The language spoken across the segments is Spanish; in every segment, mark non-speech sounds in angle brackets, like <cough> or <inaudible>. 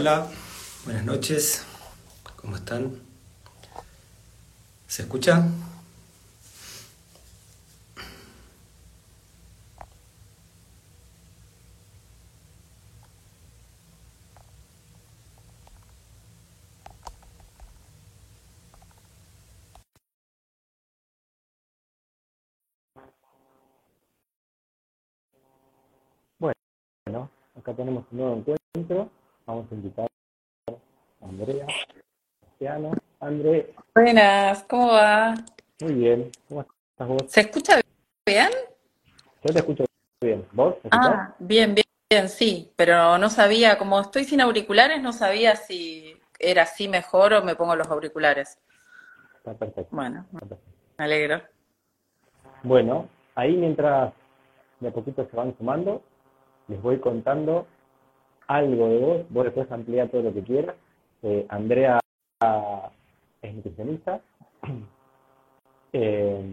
Hola, buenas noches, ¿cómo están? ¿Se escucha? Bueno, acá tenemos un nuevo encuentro. Vamos a invitar a Andrea, Cristiano. André, Buenas, ¿cómo va? muy bien. ¿Cómo estás vos? ¿Se escucha bien? Yo te escucho bien. ¿Vos? Ah, bien, bien, bien, sí, pero no sabía, como estoy sin auriculares, no sabía si era así mejor o me pongo los auriculares. Está perfecto. Bueno, está perfecto. me alegro. Bueno, ahí mientras de a poquito se van sumando, les voy contando algo de vos. Vos después amplía todo lo que quieras. Eh, Andrea es nutricionista. <clears throat> Eh,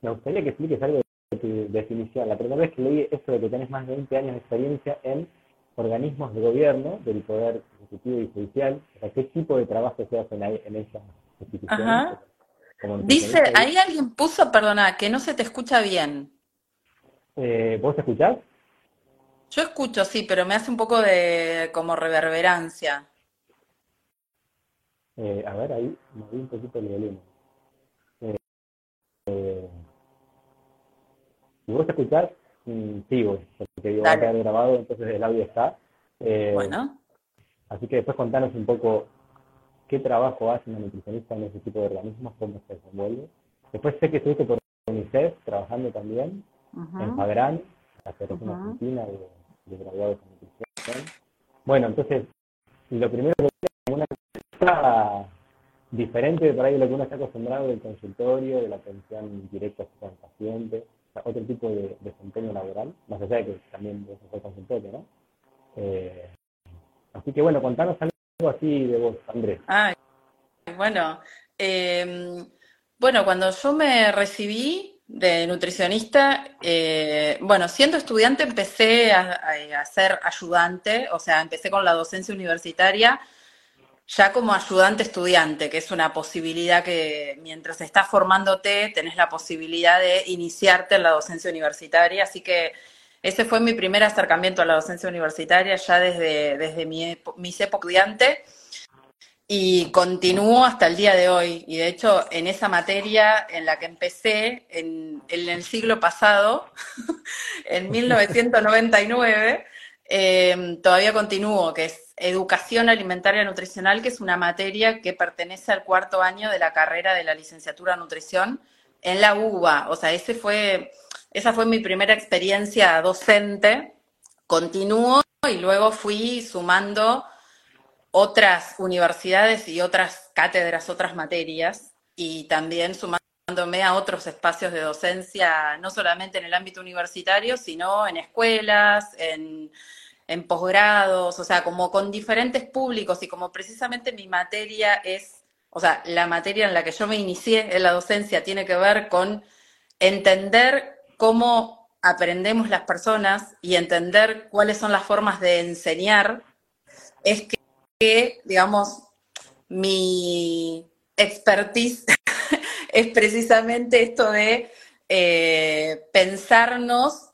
me gustaría que expliques algo de tu definición. La primera vez que leí esto de que tenés más de 20 años de experiencia en organismos de gobierno, del Poder Ejecutivo y Judicial, ¿qué tipo de trabajo se hacen ahí en esas instituciones? Ajá. Dice, ahí alguien puso, perdona, que no se te escucha bien. Eh, ¿Vos escuchás? Yo escucho, sí, pero me hace un poco de como reverberancia. Eh, a ver, ahí moví un poquito el volumen. Eh, eh, si vos escuchás, mm, sigo, porque va a quedar grabado, entonces el audio está. Eh, Bueno, Así que después contanos un poco qué trabajo hace una nutricionista en ese tipo de organismos, cómo se desenvuelve. Después sé que estuviste por UNICEF trabajando también, en ujú, Fagrán, la Federación ujú. Argentina de, de Graduados en Nutrición. Bueno, entonces, lo primero que es una cosa diferente de por ahí lo que uno está acostumbrado del consultorio, de la atención directa con el paciente, o sea, otro tipo de desempeño laboral, más allá de que también vos sos consultorio, ¿no? Eh, así que bueno, contanos algo así de vos, Andrés. Ay, bueno, em, bueno, cuando yo me recibí de nutricionista, eh, bueno, siendo estudiante empecé a, ser ayudante, o sea, empecé con la docencia universitaria ya como ayudante estudiante, que es una posibilidad que mientras estás formándote tenés la posibilidad de iniciarte en la docencia universitaria, así que ese fue mi primer acercamiento a la docencia universitaria ya desde, desde mi mis estudiante y continúo hasta el día de hoy. Y de hecho, en esa materia en la que empecé en, el siglo pasado, <laughs> en 1999, eh, todavía continúo, que es Educación Alimentaria Nutricional, que es una materia que pertenece al cuarto año de la carrera de la licenciatura en nutrición en la UBA. O sea, ese fue, esa fue mi primera experiencia docente. Continúo y luego fui sumando otras universidades y otras cátedras, otras materias, y también sumándome a otros espacios de docencia, no solamente en el ámbito universitario, sino en escuelas, en, posgrados, o sea, como con diferentes públicos y como precisamente mi materia es, o sea, la materia en la que yo me inicié en la docencia tiene que ver con entender cómo aprendemos las personas y entender cuáles son las formas de enseñar, es que que, digamos, mi expertise <laughs> es precisamente esto de eh, pensarnos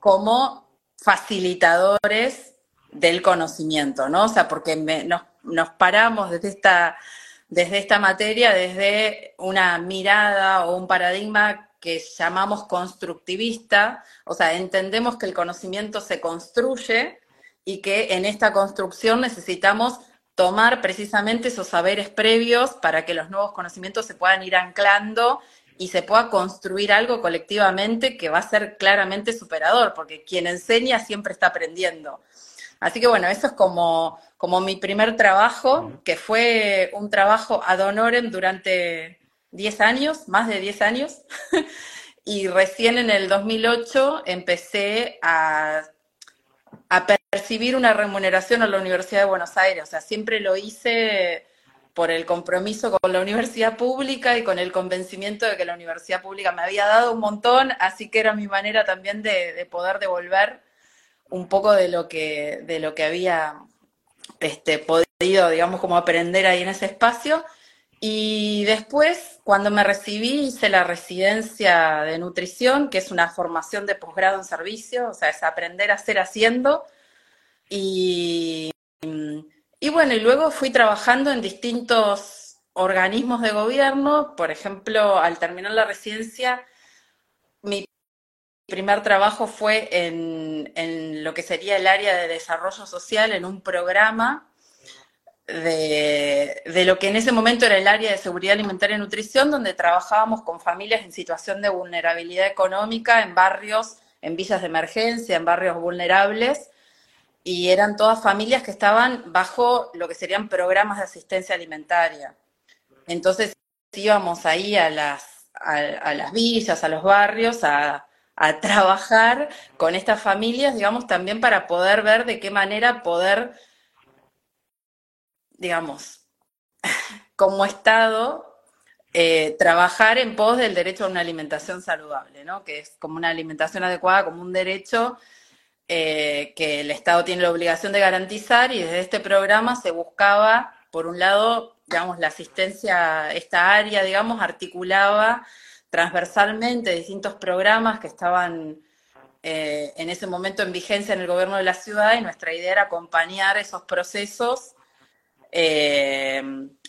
como facilitadores del conocimiento, ¿no? O sea, porque nos, nos paramos desde esta, desde esta materia, desde una mirada o un paradigma que llamamos constructivista, o sea, entendemos que el conocimiento se construye y que en esta construcción necesitamos tomar precisamente esos saberes previos para que los nuevos conocimientos se puedan ir anclando y se pueda construir algo colectivamente que va a ser claramente superador, porque quien enseña siempre está aprendiendo. Así que bueno, eso es como, como mi primer trabajo, que fue un trabajo ad honorem durante 10 años, más de 10 años, <laughs> y recién en el 2008 empecé a a percibir una remuneración a la Universidad de Buenos Aires. O sea, siempre lo hice por el compromiso con la universidad pública y con el convencimiento de que la universidad pública me había dado un montón, así que era mi manera también de, de poder devolver un poco de lo que, de lo que había este, podido, digamos, como aprender ahí en ese espacio. Y después, cuando me recibí, hice la residencia de nutrición, que es una formación de posgrado en servicio, o sea, es aprender a hacer haciendo. Y, y bueno, y luego fui trabajando en distintos organismos de gobierno. Por ejemplo, al terminar la residencia, mi primer trabajo fue en, en lo que sería el área de desarrollo social, en un programa de, de, lo que en ese momento era el área de seguridad alimentaria y nutrición, donde trabajábamos con familias en situación de vulnerabilidad económica, en barrios, en villas de emergencia, en barrios vulnerables, y eran todas familias que estaban bajo lo que serían programas de asistencia alimentaria. Entonces íbamos ahí a las, a, las villas, a los barrios, a, a trabajar con estas familias, digamos, también para poder ver de qué manera poder digamos, como Estado, eh, trabajar en pos del derecho a una alimentación saludable, ¿no? que es como una alimentación adecuada, como un derecho eh, que el Estado tiene la obligación de garantizar y desde este programa se buscaba, por un lado, digamos, la asistencia, esta área, digamos, articulaba transversalmente distintos programas que estaban eh, en ese momento en vigencia en el gobierno de la ciudad y nuestra idea era acompañar esos procesos eh,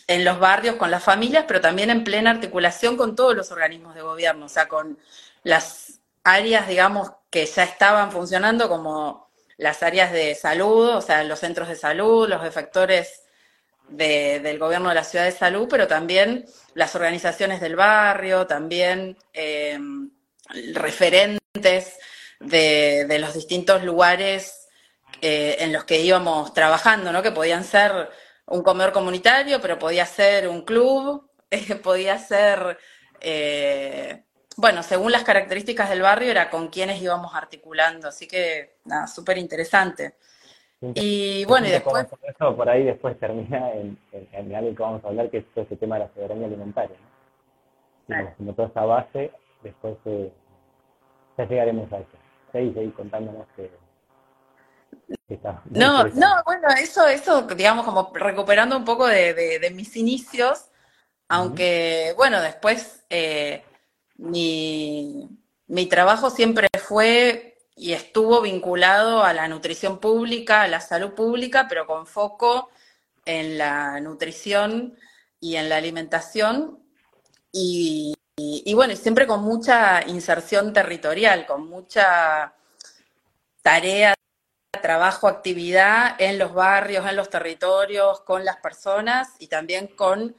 en los barrios con las familias, pero también en plena articulación con todos los organismos de gobierno, o sea, con las áreas, digamos, que ya estaban funcionando como las áreas de salud, o sea, los centros de salud, los efectores de, del gobierno de la ciudad de salud, pero también las organizaciones del barrio, también eh, referentes de, de, los distintos lugares eh, en los que íbamos trabajando, ¿no? Que podían ser un comedor comunitario, pero podía ser un club, <laughs> eh, podía ser, eh, bueno, según las características del barrio, era con quienes íbamos articulando, así que nada, súper interesante. Y bueno, y después... Eso por ahí después termina en, en, algo que vamos a hablar, que es todo ese tema de la soberanía alimentaria. ¿no? Claro. Como toda esa base, después eh, ya llegaremos a eso. Seguí, seguí contándonos que no, no, bueno, eso, eso, digamos, como recuperando un poco de, de, de mis inicios, aunque, bueno, después eh, mi, mi trabajo siempre fue y estuvo vinculado a la nutrición pública, a la salud pública, pero con foco en la nutrición y en la alimentación. Y, y, y bueno, siempre con mucha inserción territorial, con mucha tarea trabajo, actividad en los barrios, en los territorios, con las personas y también con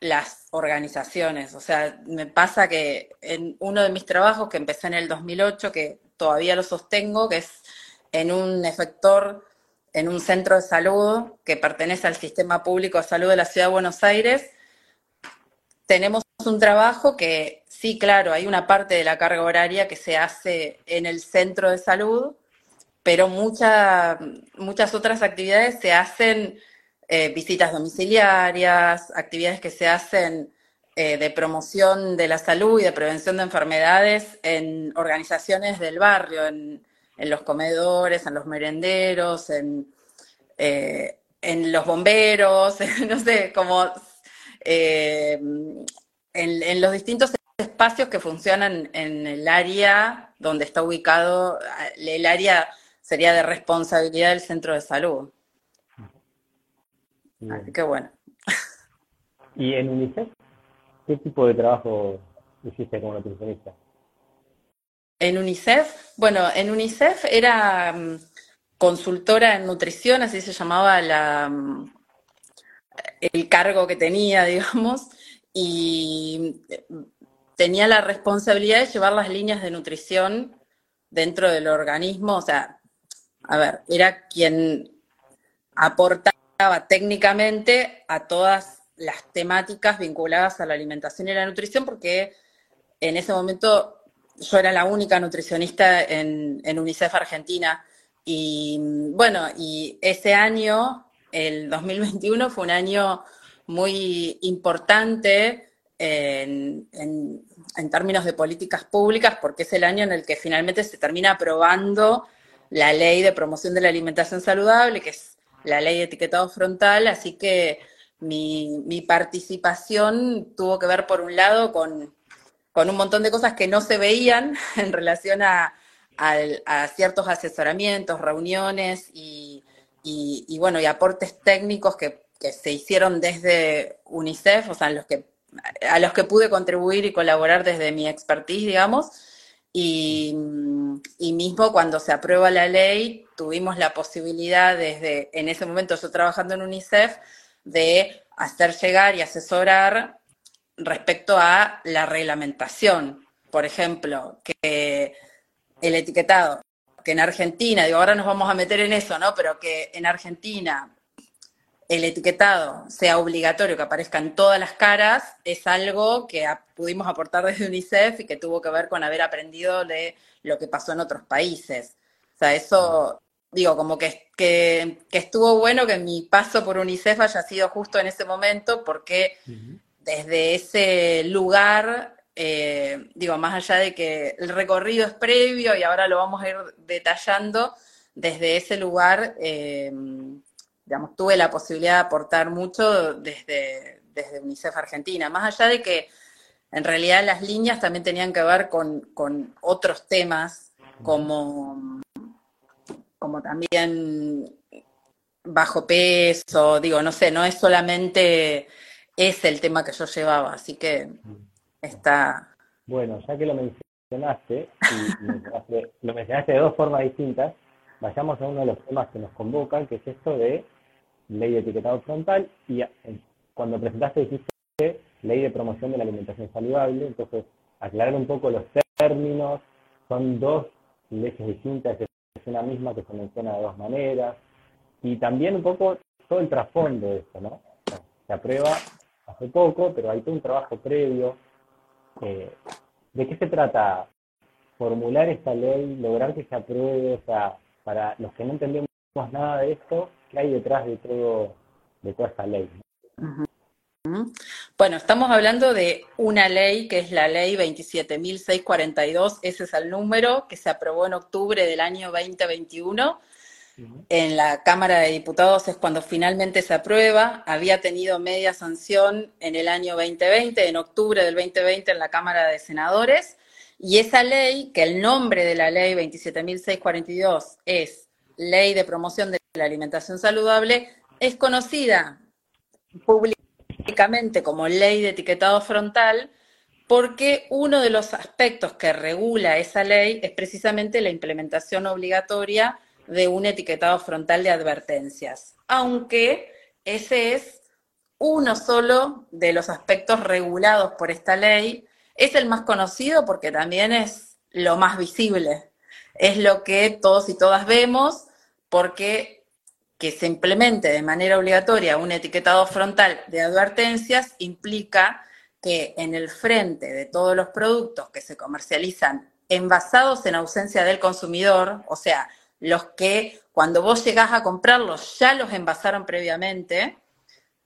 las organizaciones. O sea, me pasa que en uno de mis trabajos que empecé en el 2008, que todavía lo sostengo, que es en un efector, en un centro de salud que pertenece al Sistema Público de Salud de la Ciudad de Buenos Aires, tenemos un trabajo que sí, claro, hay una parte de la carga horaria que se hace en el centro de salud, pero mucha, muchas otras actividades se hacen, eh, visitas domiciliarias, actividades que se hacen eh, de promoción de la salud y de prevención de enfermedades en organizaciones del barrio, en, en los comedores, en los merenderos, en, eh, en los bomberos, <laughs> no sé, como en los distintos espacios que funcionan en el área donde está ubicado el área sería de responsabilidad del centro de salud. Bien. Así que bueno. ¿Y en UNICEF? ¿Qué tipo de trabajo hiciste como nutricionista? En UNICEF, bueno, en UNICEF era um, consultora en nutrición, así se llamaba la, um, el cargo que tenía, <laughs> digamos, y tenía la responsabilidad de llevar las líneas de nutrición dentro del organismo, o sea, a ver, era quien aportaba técnicamente a todas las temáticas vinculadas a la alimentación y la nutrición, porque en ese momento yo era la única nutricionista en, UNICEF Argentina. Y bueno, y ese año, el 2021, fue un año muy importante en, en, en, términos de políticas públicas, porque es el año en el que finalmente se termina aprobando la ley de promoción de la alimentación saludable, que es la ley de etiquetado frontal, así que mi, participación tuvo que ver, por un lado, con, un montón de cosas que no se veían <laughs> en relación a, ciertos asesoramientos, reuniones y, bueno, y aportes técnicos que, se hicieron desde UNICEF, o sea, los que, a los que pude contribuir y colaborar desde mi expertise, digamos. Y, mismo cuando se aprueba la ley, tuvimos la posibilidad desde, en ese momento yo trabajando en UNICEF, de hacer llegar y asesorar respecto a la reglamentación. Por ejemplo, que el etiquetado, que en Argentina, digo, ahora nos vamos a meter en eso, ¿no? Pero que en Argentina el etiquetado sea obligatorio, que aparezca en todas las caras, es algo que pudimos aportar desde UNICEF y que tuvo que ver con haber aprendido de lo que pasó en otros países. O sea, eso digo, como que, que, estuvo bueno que mi paso por UNICEF haya sido justo en ese momento, porque desde ese lugar, eh, digo, más allá de que el recorrido es previo y ahora lo vamos a ir detallando, desde ese lugar, eh, digamos, tuve la posibilidad de aportar mucho desde, desde UNICEF Argentina, más allá de que en realidad las líneas también tenían que ver con, con otros temas como como también bajo peso, digo, no sé, no es solamente ese el tema que yo llevaba, así que está... Bueno, ya que lo mencionaste, y lo mencionaste de dos formas distintas, vayamos a uno de los temas que nos convocan, que es esto de ley de etiquetado frontal, y cuando presentaste dijiste ley de promoción de la alimentación saludable, entonces aclarar un poco los términos, son dos leyes distintas, una misma que se menciona de dos maneras, y también un poco todo el trasfondo de esto, ¿no? Se aprueba hace poco, pero hay todo un trabajo previo. Eh, ¿De qué se trata formular esta ley, lograr que se apruebe? O sea, para los que no entendemos nada de esto, ¿qué hay detrás de todo de toda esta ley? Bueno, estamos hablando de una ley que es la ley 27.642, ese es el número que se aprobó en octubre del año 2021. En la Cámara de Diputados es cuando finalmente se aprueba. Había tenido media sanción en el año 2020, en octubre del 2020 en la Cámara de Senadores. Y esa ley, que el nombre de la ley 27.642 es Ley de Promoción de la Alimentación Saludable, es conocida públicamente como ley de etiquetado frontal porque uno de los aspectos que regula esa ley es precisamente la implementación obligatoria de un etiquetado frontal de advertencias, aunque ese es uno solo de los aspectos regulados por esta ley, es el más conocido porque también es lo más visible, es lo que todos y todas vemos porque que se implemente de manera obligatoria un etiquetado frontal de advertencias implica que en el frente de todos los productos que se comercializan envasados en ausencia del consumidor, o sea, los que cuando vos llegás a comprarlos ya los envasaron previamente,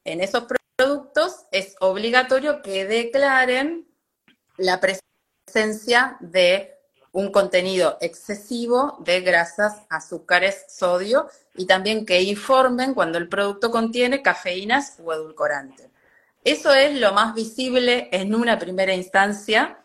en esos productos es obligatorio que declaren la presencia de un contenido excesivo de grasas, azúcares, sodio y también que informen cuando el producto contiene cafeínas o edulcorantes. Eso es lo más visible en una primera instancia,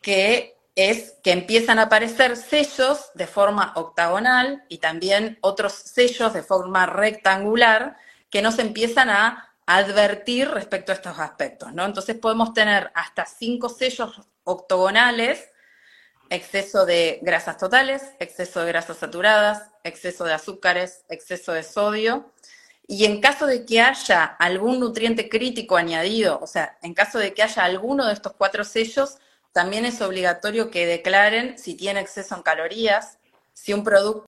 que es que empiezan a aparecer sellos de forma octagonal y también otros sellos de forma rectangular que nos empiezan a advertir respecto a estos aspectos, ¿no? Entonces podemos tener hasta cinco sellos octogonales exceso de grasas totales, exceso de grasas saturadas, exceso de azúcares, exceso de sodio. Y en caso de que haya algún nutriente crítico añadido, o sea, en caso de que haya alguno de estos cuatro sellos, también es obligatorio que declaren si tiene exceso en calorías, si un producto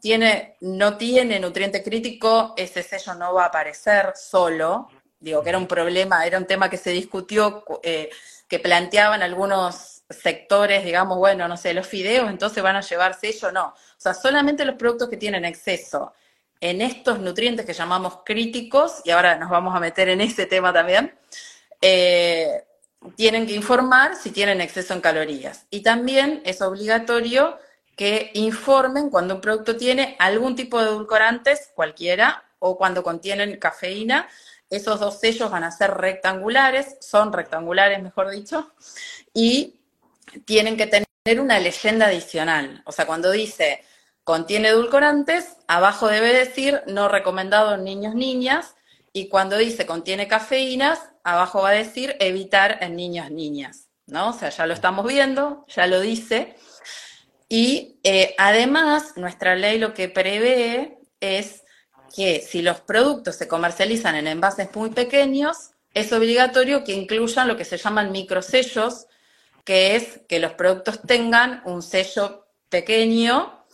tiene, no tiene nutriente crítico, ese sello no va a aparecer solo. Digo que era un problema, era un tema que se discutió, eh, que planteaban algunos sectores, digamos, bueno, no sé, los fideos entonces van a llevar sello, no. O sea, solamente los productos que tienen exceso en estos nutrientes que llamamos críticos, y ahora nos vamos a meter en ese tema también, eh, tienen que informar si tienen exceso en calorías. Y también es obligatorio que informen cuando un producto tiene algún tipo de edulcorantes, cualquiera, o cuando contienen cafeína. Esos dos sellos van a ser rectangulares, son rectangulares, mejor dicho, y tienen que tener una leyenda adicional. O sea, cuando dice contiene edulcorantes, abajo debe decir no recomendado en niños, niñas, y cuando dice contiene cafeínas, abajo va a decir evitar en niños, niñas, ¿no? O sea, ya lo estamos viendo, ya lo dice. Y eh, además, nuestra ley lo que prevé es que si los productos se comercializan en envases muy pequeños, es obligatorio que incluyan lo que se llaman microsellos, que es que los productos tengan un sello pequeño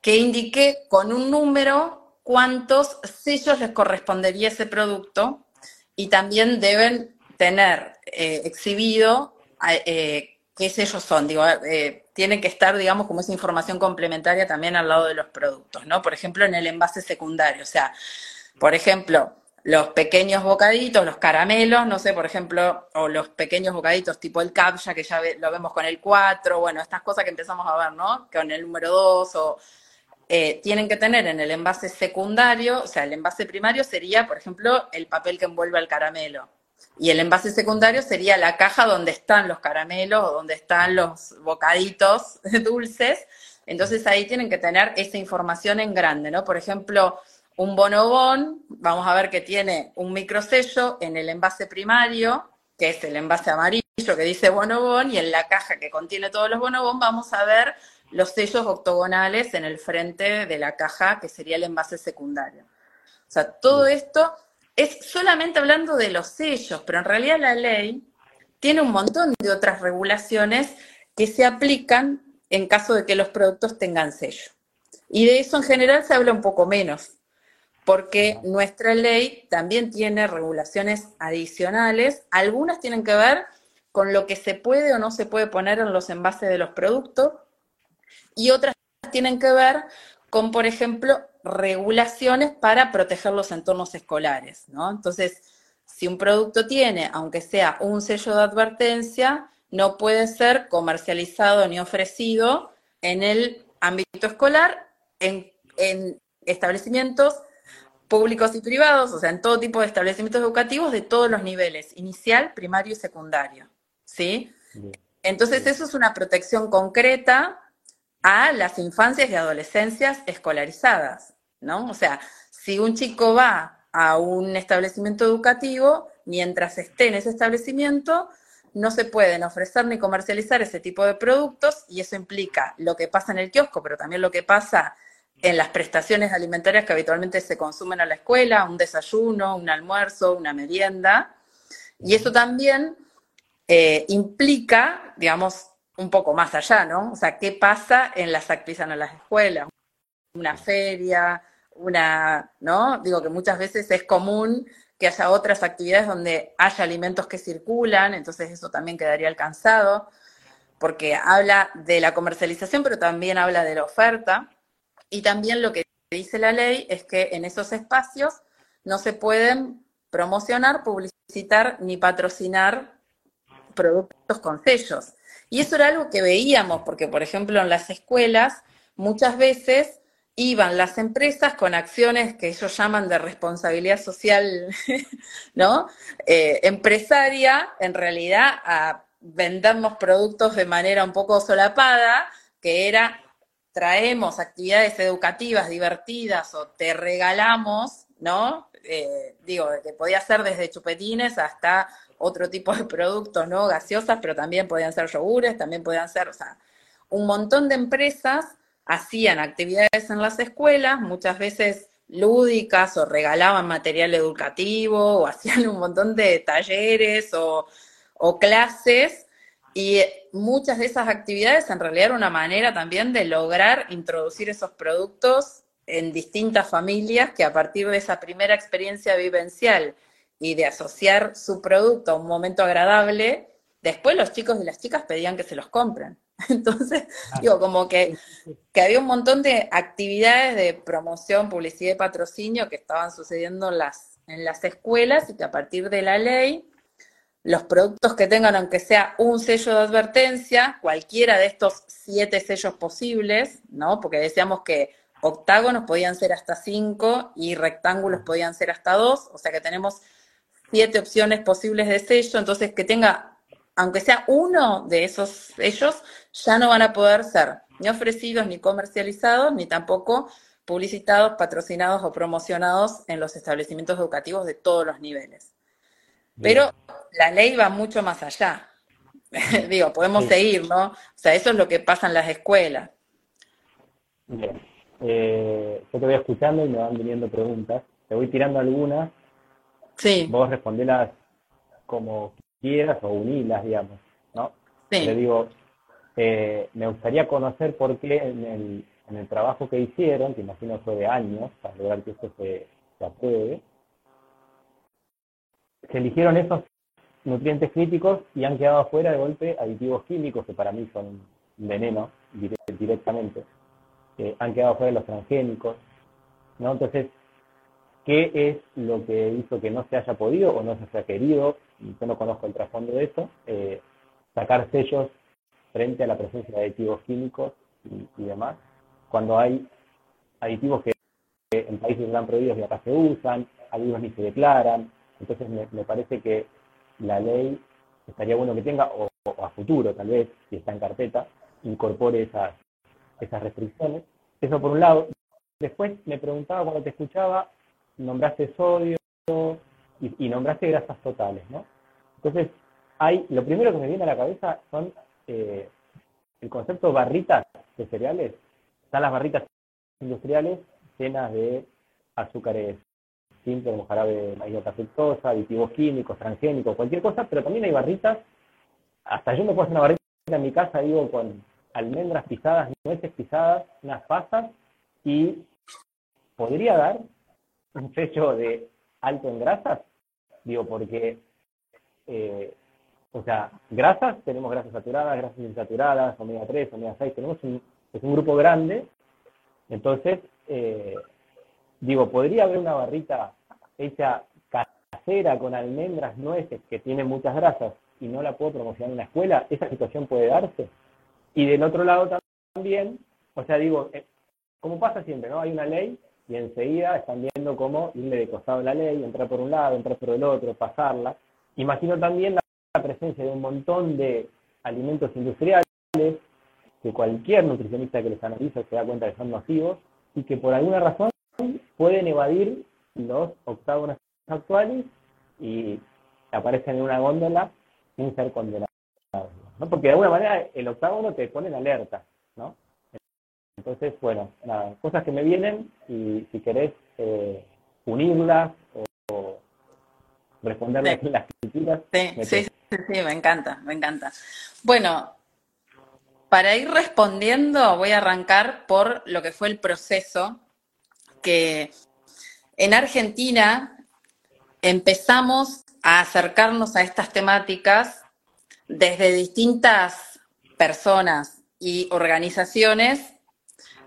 que indique con un número cuántos sellos les correspondería ese producto y también deben tener eh, exhibido eh, qué sellos son. Digo, eh, tienen que estar, digamos, como esa información complementaria también al lado de los productos, ¿no? Por ejemplo, en el envase secundario. O sea, por ejemplo, los pequeños bocaditos, los caramelos, no sé, por ejemplo, o los pequeños bocaditos tipo el captcha, que ya lo vemos con el 4, bueno, estas cosas que empezamos a ver, ¿no? Con el número 2, o eh, tienen que tener en el envase secundario, o sea, el envase primario sería, por ejemplo, el papel que envuelve al caramelo. Y el envase secundario sería la caja donde están los caramelos o donde están los bocaditos <laughs> dulces. Entonces ahí tienen que tener esa información en grande, ¿no? Por ejemplo, un bonobón, vamos a ver que tiene un microsello en el envase primario, que es el envase amarillo que dice bonobón, y en la caja que contiene todos los bonobón vamos a ver los sellos octogonales en el frente de la caja, que sería el envase secundario. O sea, todo esto es solamente hablando de los sellos, pero en realidad la ley tiene un montón de otras regulaciones que se aplican en caso de que los productos tengan sello. Y de eso en general se habla un poco menos porque nuestra ley también tiene regulaciones adicionales. Algunas tienen que ver con lo que se puede o no se puede poner en los envases de los productos y otras tienen que ver con, por ejemplo, regulaciones para proteger los entornos escolares, ¿no? Entonces, si un producto tiene, aunque sea un sello de advertencia, no puede ser comercializado ni ofrecido en el ámbito escolar, en, en establecimientos públicos y privados, o sea, en todo tipo de establecimientos educativos de todos los niveles, inicial, primario y secundario. ¿Sí? Entonces, eso es una protección concreta a las infancias y adolescencias escolarizadas, ¿no? O sea, si un chico va a un establecimiento educativo, mientras esté en ese establecimiento, no se pueden ofrecer ni comercializar ese tipo de productos y eso implica lo que pasa en el kiosco, pero también lo que pasa en las prestaciones alimentarias que habitualmente se consumen a la escuela, un desayuno, un almuerzo, una merienda. Y eso también eh, implica, digamos, un poco más allá, ¿no? O sea, ¿qué pasa en las actividades en las escuelas? Una feria, una, ¿no? Digo que muchas veces es común que haya otras actividades donde haya alimentos que circulan, entonces eso también quedaría alcanzado, porque habla de la comercialización, pero también habla de la oferta. Y también lo que dice la ley es que en esos espacios no se pueden promocionar, publicitar ni patrocinar productos con sellos. Y eso era algo que veíamos, porque por ejemplo en las escuelas muchas veces iban las empresas con acciones que ellos llaman de responsabilidad social, <laughs> ¿no? Eh, empresaria, en realidad a vendernos productos de manera un poco solapada, que era traemos actividades educativas divertidas o te regalamos, ¿no? Eh, digo, que podía ser desde chupetines hasta otro tipo de productos, ¿no? Gaseosas, pero también podían ser yogures, también podían ser, o sea, un montón de empresas hacían actividades en las escuelas, muchas veces lúdicas o regalaban material educativo o <laughs> hacían un montón de talleres o, o clases y muchas de esas actividades en realidad era una manera también de lograr introducir esos productos en distintas familias que a partir de esa primera experiencia vivencial y de asociar su producto a un momento agradable, después los chicos y las chicas pedían que se los compren. <laughs> Entonces, digo, como que, que, había un montón de actividades de promoción, publicidad y patrocinio que estaban sucediendo en las, en las escuelas y que a partir de la ley los productos que tengan, aunque sea un sello de advertencia, cualquiera de estos siete sellos posibles, ¿no? Porque decíamos que octágonos podían ser hasta cinco y rectángulos podían ser hasta dos, o sea que tenemos siete opciones posibles de sello, entonces que tenga, aunque sea uno de esos sellos, ya no van a poder ser ni ofrecidos, ni comercializados, ni tampoco publicitados, patrocinados o promocionados en los establecimientos educativos de todos los niveles. Pero la ley va mucho más allá. <laughs> Digo, podemos seguir, ¿no? O sea, eso es lo que pasa en las escuelas. Bien. Eh, yo te voy escuchando y me van viniendo preguntas. Te voy tirando algunas. Sí. Vos respondelas como quieras o unilas, digamos, ¿no? Sí. Le digo, eh, me gustaría conocer por qué en el, en el trabajo que hicieron, que imagino fue de años, para lograr que esto se, apruebe, se eligieron esos nutrientes críticos y han quedado afuera de golpe aditivos químicos, que para mí son veneno directamente. Eh, han quedado afuera los transgénicos, ¿no? Entonces, ¿qué es lo que hizo que no se haya podido o no se haya querido? Yo no conozco el trasfondo de eso, eh, sacar sellos frente a la presencia de aditivos químicos y demás cuando hay aditivos que en países están prohibidos y acá se usan, algunos ni se declaran, entonces me, parece que la ley estaría bueno que tenga, o, a futuro tal vez, si está en carpeta, incorpore esas, esas restricciones. Eso por un lado. Después me preguntaba cuando te escuchaba, nombraste sodio y, nombraste grasas totales, ¿no? Entonces, hay, lo primero que me viene a la cabeza son eh, el concepto barritas de cereales están las barritas industriales llenas de azúcares simples, como jarabe de maíz fructosa, aditivos químicos, transgénicos, cualquier cosa, pero también hay barritas, hasta yo me puedo hacer una barrita en mi casa, digo, con almendras pisadas, nueces pisadas, unas pasas, y podría dar un sello de alto en grasas, digo, porque, eh, o sea, grasas, tenemos grasas saturadas, grasas insaturadas, omega 3, omega 6, tenemos un es un grupo grande, entonces, eh, digo, podría haber una barrita hecha casera con almendras, nueces, que tiene muchas grasas, y no la puedo promocionar en una escuela, esa situación puede darse. Y del otro lado también, o sea, digo, eh, como pasa siempre, ¿no? Hay una ley y enseguida están viendo cómo irle de costado la ley, entrar por un lado, entrar por el otro, pasarla. Imagino también la presencia de un montón de alimentos industriales que cualquier nutricionista que les analiza se da cuenta que son nocivos y que por alguna razón pueden evadir los octágonos actuales y aparecen en una góndola sin ser condenados. ¿no? Porque de alguna manera el octágono te pone en alerta, ¿no? Entonces, bueno, nada, cosas que me vienen y si querés eh, unirlas o, responderlas en las críticas. Sí, sí, sí, sí, me encanta, me encanta. Bueno, para ir respondiendo, voy a arrancar por lo que fue el proceso que en Argentina empezamos a acercarnos a estas temáticas desde distintas personas y organizaciones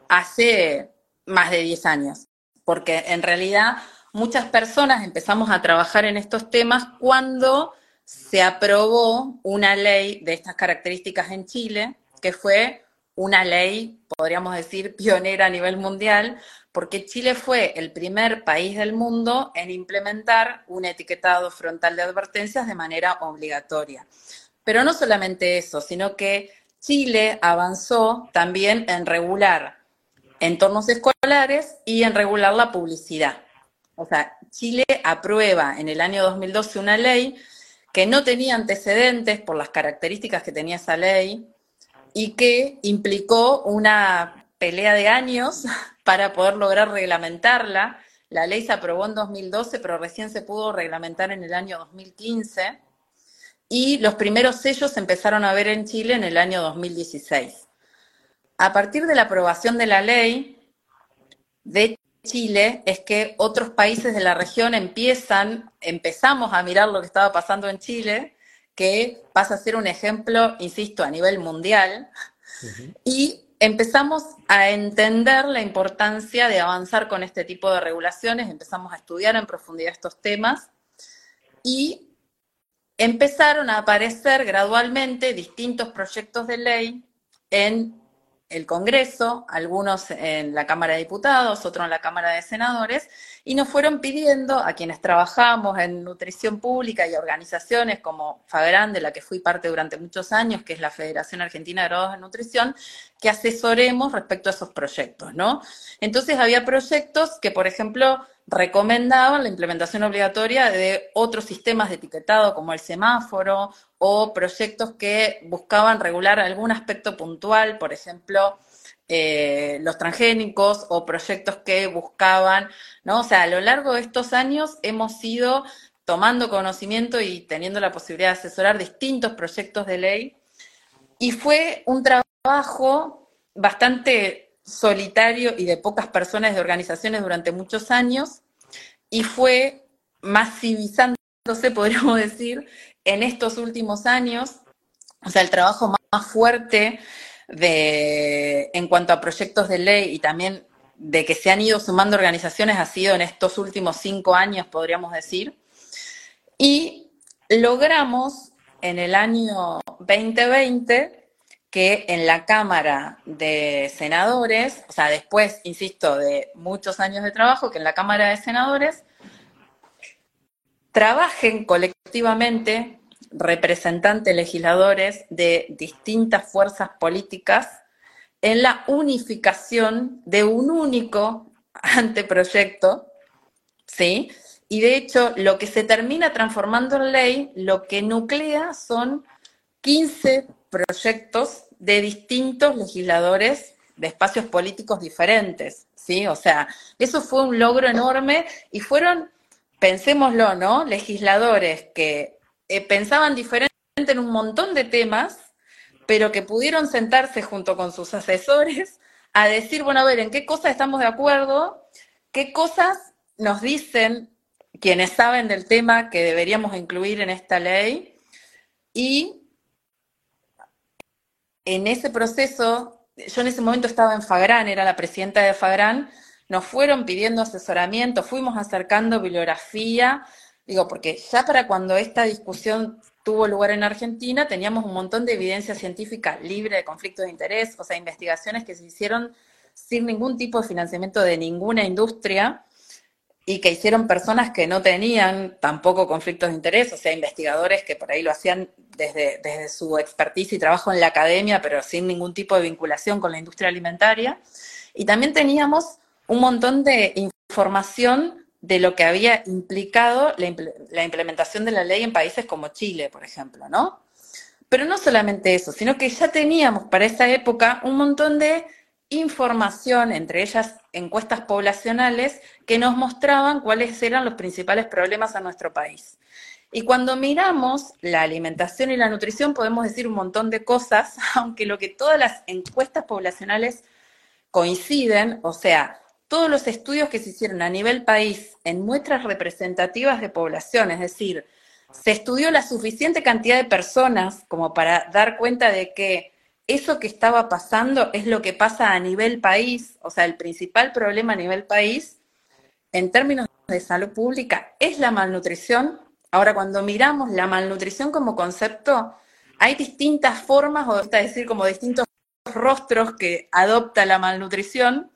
hace más de 10 años, porque en realidad muchas personas empezamos a trabajar en estos temas cuando se aprobó una ley de estas características en Chile, que fue una ley, podríamos decir, pionera a nivel mundial, porque Chile fue el primer país del mundo en implementar un etiquetado frontal de advertencias de manera obligatoria. Pero no solamente eso, sino que Chile avanzó también en regular entornos escolares y en regular la publicidad. O sea, Chile aprueba en el año 2012 una ley que no tenía antecedentes por las características que tenía esa ley, y que implicó una pelea de años <laughs> para poder lograr reglamentarla. La ley se aprobó en 2012, pero recién se pudo reglamentar en el año 2015 y los primeros sellos se empezaron a ver en Chile en el año 2016. A partir de la aprobación de la ley de Chile es que otros países de la región empiezan, empezamos a mirar lo que estaba pasando en Chile que pasa a ser un ejemplo, insisto, a nivel mundial, y empezamos a entender la importancia de avanzar con este tipo de regulaciones, empezamos a estudiar en profundidad estos temas y empezaron a aparecer gradualmente distintos proyectos de ley en el Congreso, algunos en la Cámara de Diputados, otros en la Cámara de Senadores, y nos fueron pidiendo a quienes trabajamos en nutrición pública y organizaciones como FAGRAN, de la que fui parte durante muchos años, que es la Federación Argentina de Grados de Nutrición, que asesoremos respecto a esos proyectos, ¿no? Entonces había proyectos que, por ejemplo, recomendaban la implementación obligatoria de otros sistemas de etiquetado como el semáforo o proyectos que buscaban regular algún aspecto puntual, por ejemplo, eh, los transgénicos o proyectos que buscaban, ¿no? O sea, a lo largo de estos años hemos ido tomando conocimiento y teniendo la posibilidad de asesorar distintos proyectos de ley y fue un trabajo bastante solitario y de pocas personas de organizaciones durante muchos años y fue masivizándose, <laughs> podríamos decir, en estos últimos años. O sea, el trabajo más fuerte de, en cuanto a proyectos de ley y también de que se han ido sumando organizaciones ha sido en estos últimos cinco años, podríamos decir. Y logramos en el año 2020 que en la Cámara de Senadores, o sea, después, insisto, de muchos años de trabajo, que en la Cámara de Senadores trabajen colectivamente representantes legisladores de distintas fuerzas políticas en la unificación de un único anteproyecto, ¿sí? Y de hecho, lo que se termina transformando en ley, lo que nuclea son 15 proyectos de distintos legisladores de espacios políticos diferentes, ¿sí? O sea, eso fue un logro enorme y fueron, pensémoslo, ¿no? Legisladores que eh, pensaban diferente en un montón de temas, pero que pudieron sentarse junto con sus asesores a decir, bueno, a ver, ¿en qué cosas estamos de acuerdo? ¿Qué cosas nos dicen quienes saben del tema que deberíamos incluir en esta ley? Y en ese proceso, yo en ese momento estaba en Fagran, era la presidenta de Fagran, nos fueron pidiendo asesoramiento, fuimos acercando bibliografía, Digo, porque ya para cuando esta discusión tuvo lugar en Argentina, teníamos un montón de evidencia científica libre de conflictos de interés, o sea, investigaciones que se hicieron sin ningún tipo de financiamiento de ninguna industria y que hicieron personas que no tenían tampoco conflictos de interés, o sea, investigadores que por ahí lo hacían desde, desde su expertise y trabajo en la academia, pero sin ningún tipo de vinculación con la industria alimentaria. Y también teníamos un montón de información de lo que había implicado la, implementación de la ley en países como Chile, por ejemplo, ¿no? Pero no solamente eso, sino que ya teníamos para esa época un montón de información, entre ellas encuestas poblacionales, que nos mostraban cuáles eran los principales problemas a nuestro país. Y cuando miramos la alimentación y la nutrición podemos decir un montón de cosas, <laughs> aunque lo que todas las encuestas poblacionales coinciden, o sea, todos los estudios que se hicieron a nivel país en muestras representativas de población, es decir, se estudió la suficiente cantidad de personas como para dar cuenta de que eso que estaba pasando es lo que pasa a nivel país, o sea, el principal problema a nivel país en términos de salud pública es la malnutrición. Ahora, cuando miramos la malnutrición como concepto, hay distintas formas, o es decir, como distintos rostros que adopta la malnutrición,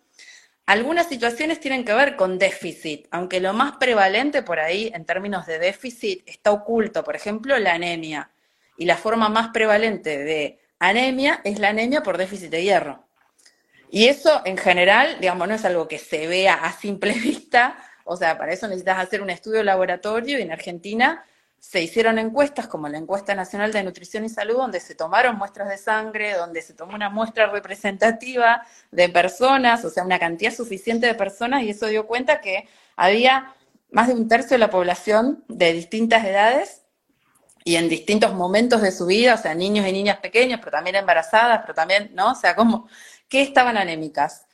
algunas situaciones tienen que ver con déficit, aunque lo más prevalente por ahí en términos de déficit está oculto, por ejemplo, la anemia. Y la forma más prevalente de anemia es la anemia por déficit de hierro. Y eso en general, digamos, no es algo que se vea a simple <laughs> vista, o sea, para eso necesitas hacer un estudio de laboratorio y en Argentina se hicieron encuestas como la encuesta nacional de nutrición y salud, donde se tomaron muestras de sangre, donde se tomó una muestra representativa de personas, o sea, una cantidad suficiente de personas, y eso dio cuenta que había más de un tercio de la población de distintas edades y en distintos momentos de su vida, o sea, niños y niñas pequeños, pero también embarazadas, pero también, ¿no? O sea, como que estaban anémicas.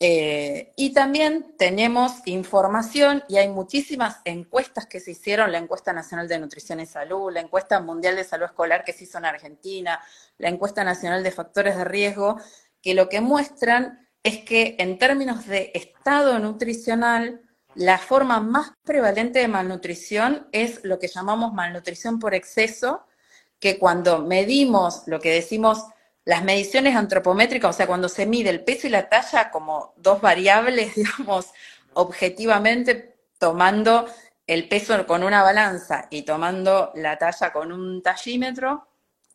Eh, y también tenemos información y hay muchísimas encuestas que se hicieron, la encuesta nacional de nutrición y salud, la encuesta mundial de salud escolar que se hizo en Argentina, la encuesta nacional de factores de riesgo, que lo que muestran es que en términos de estado nutricional, la forma más prevalente de malnutrición es lo que llamamos malnutrición por exceso, que cuando medimos lo que decimos las mediciones antropométricas, o sea, cuando se mide el peso y la talla como dos variables, <laughs> digamos, objetivamente tomando el peso con una balanza y tomando la talla con un tallímetro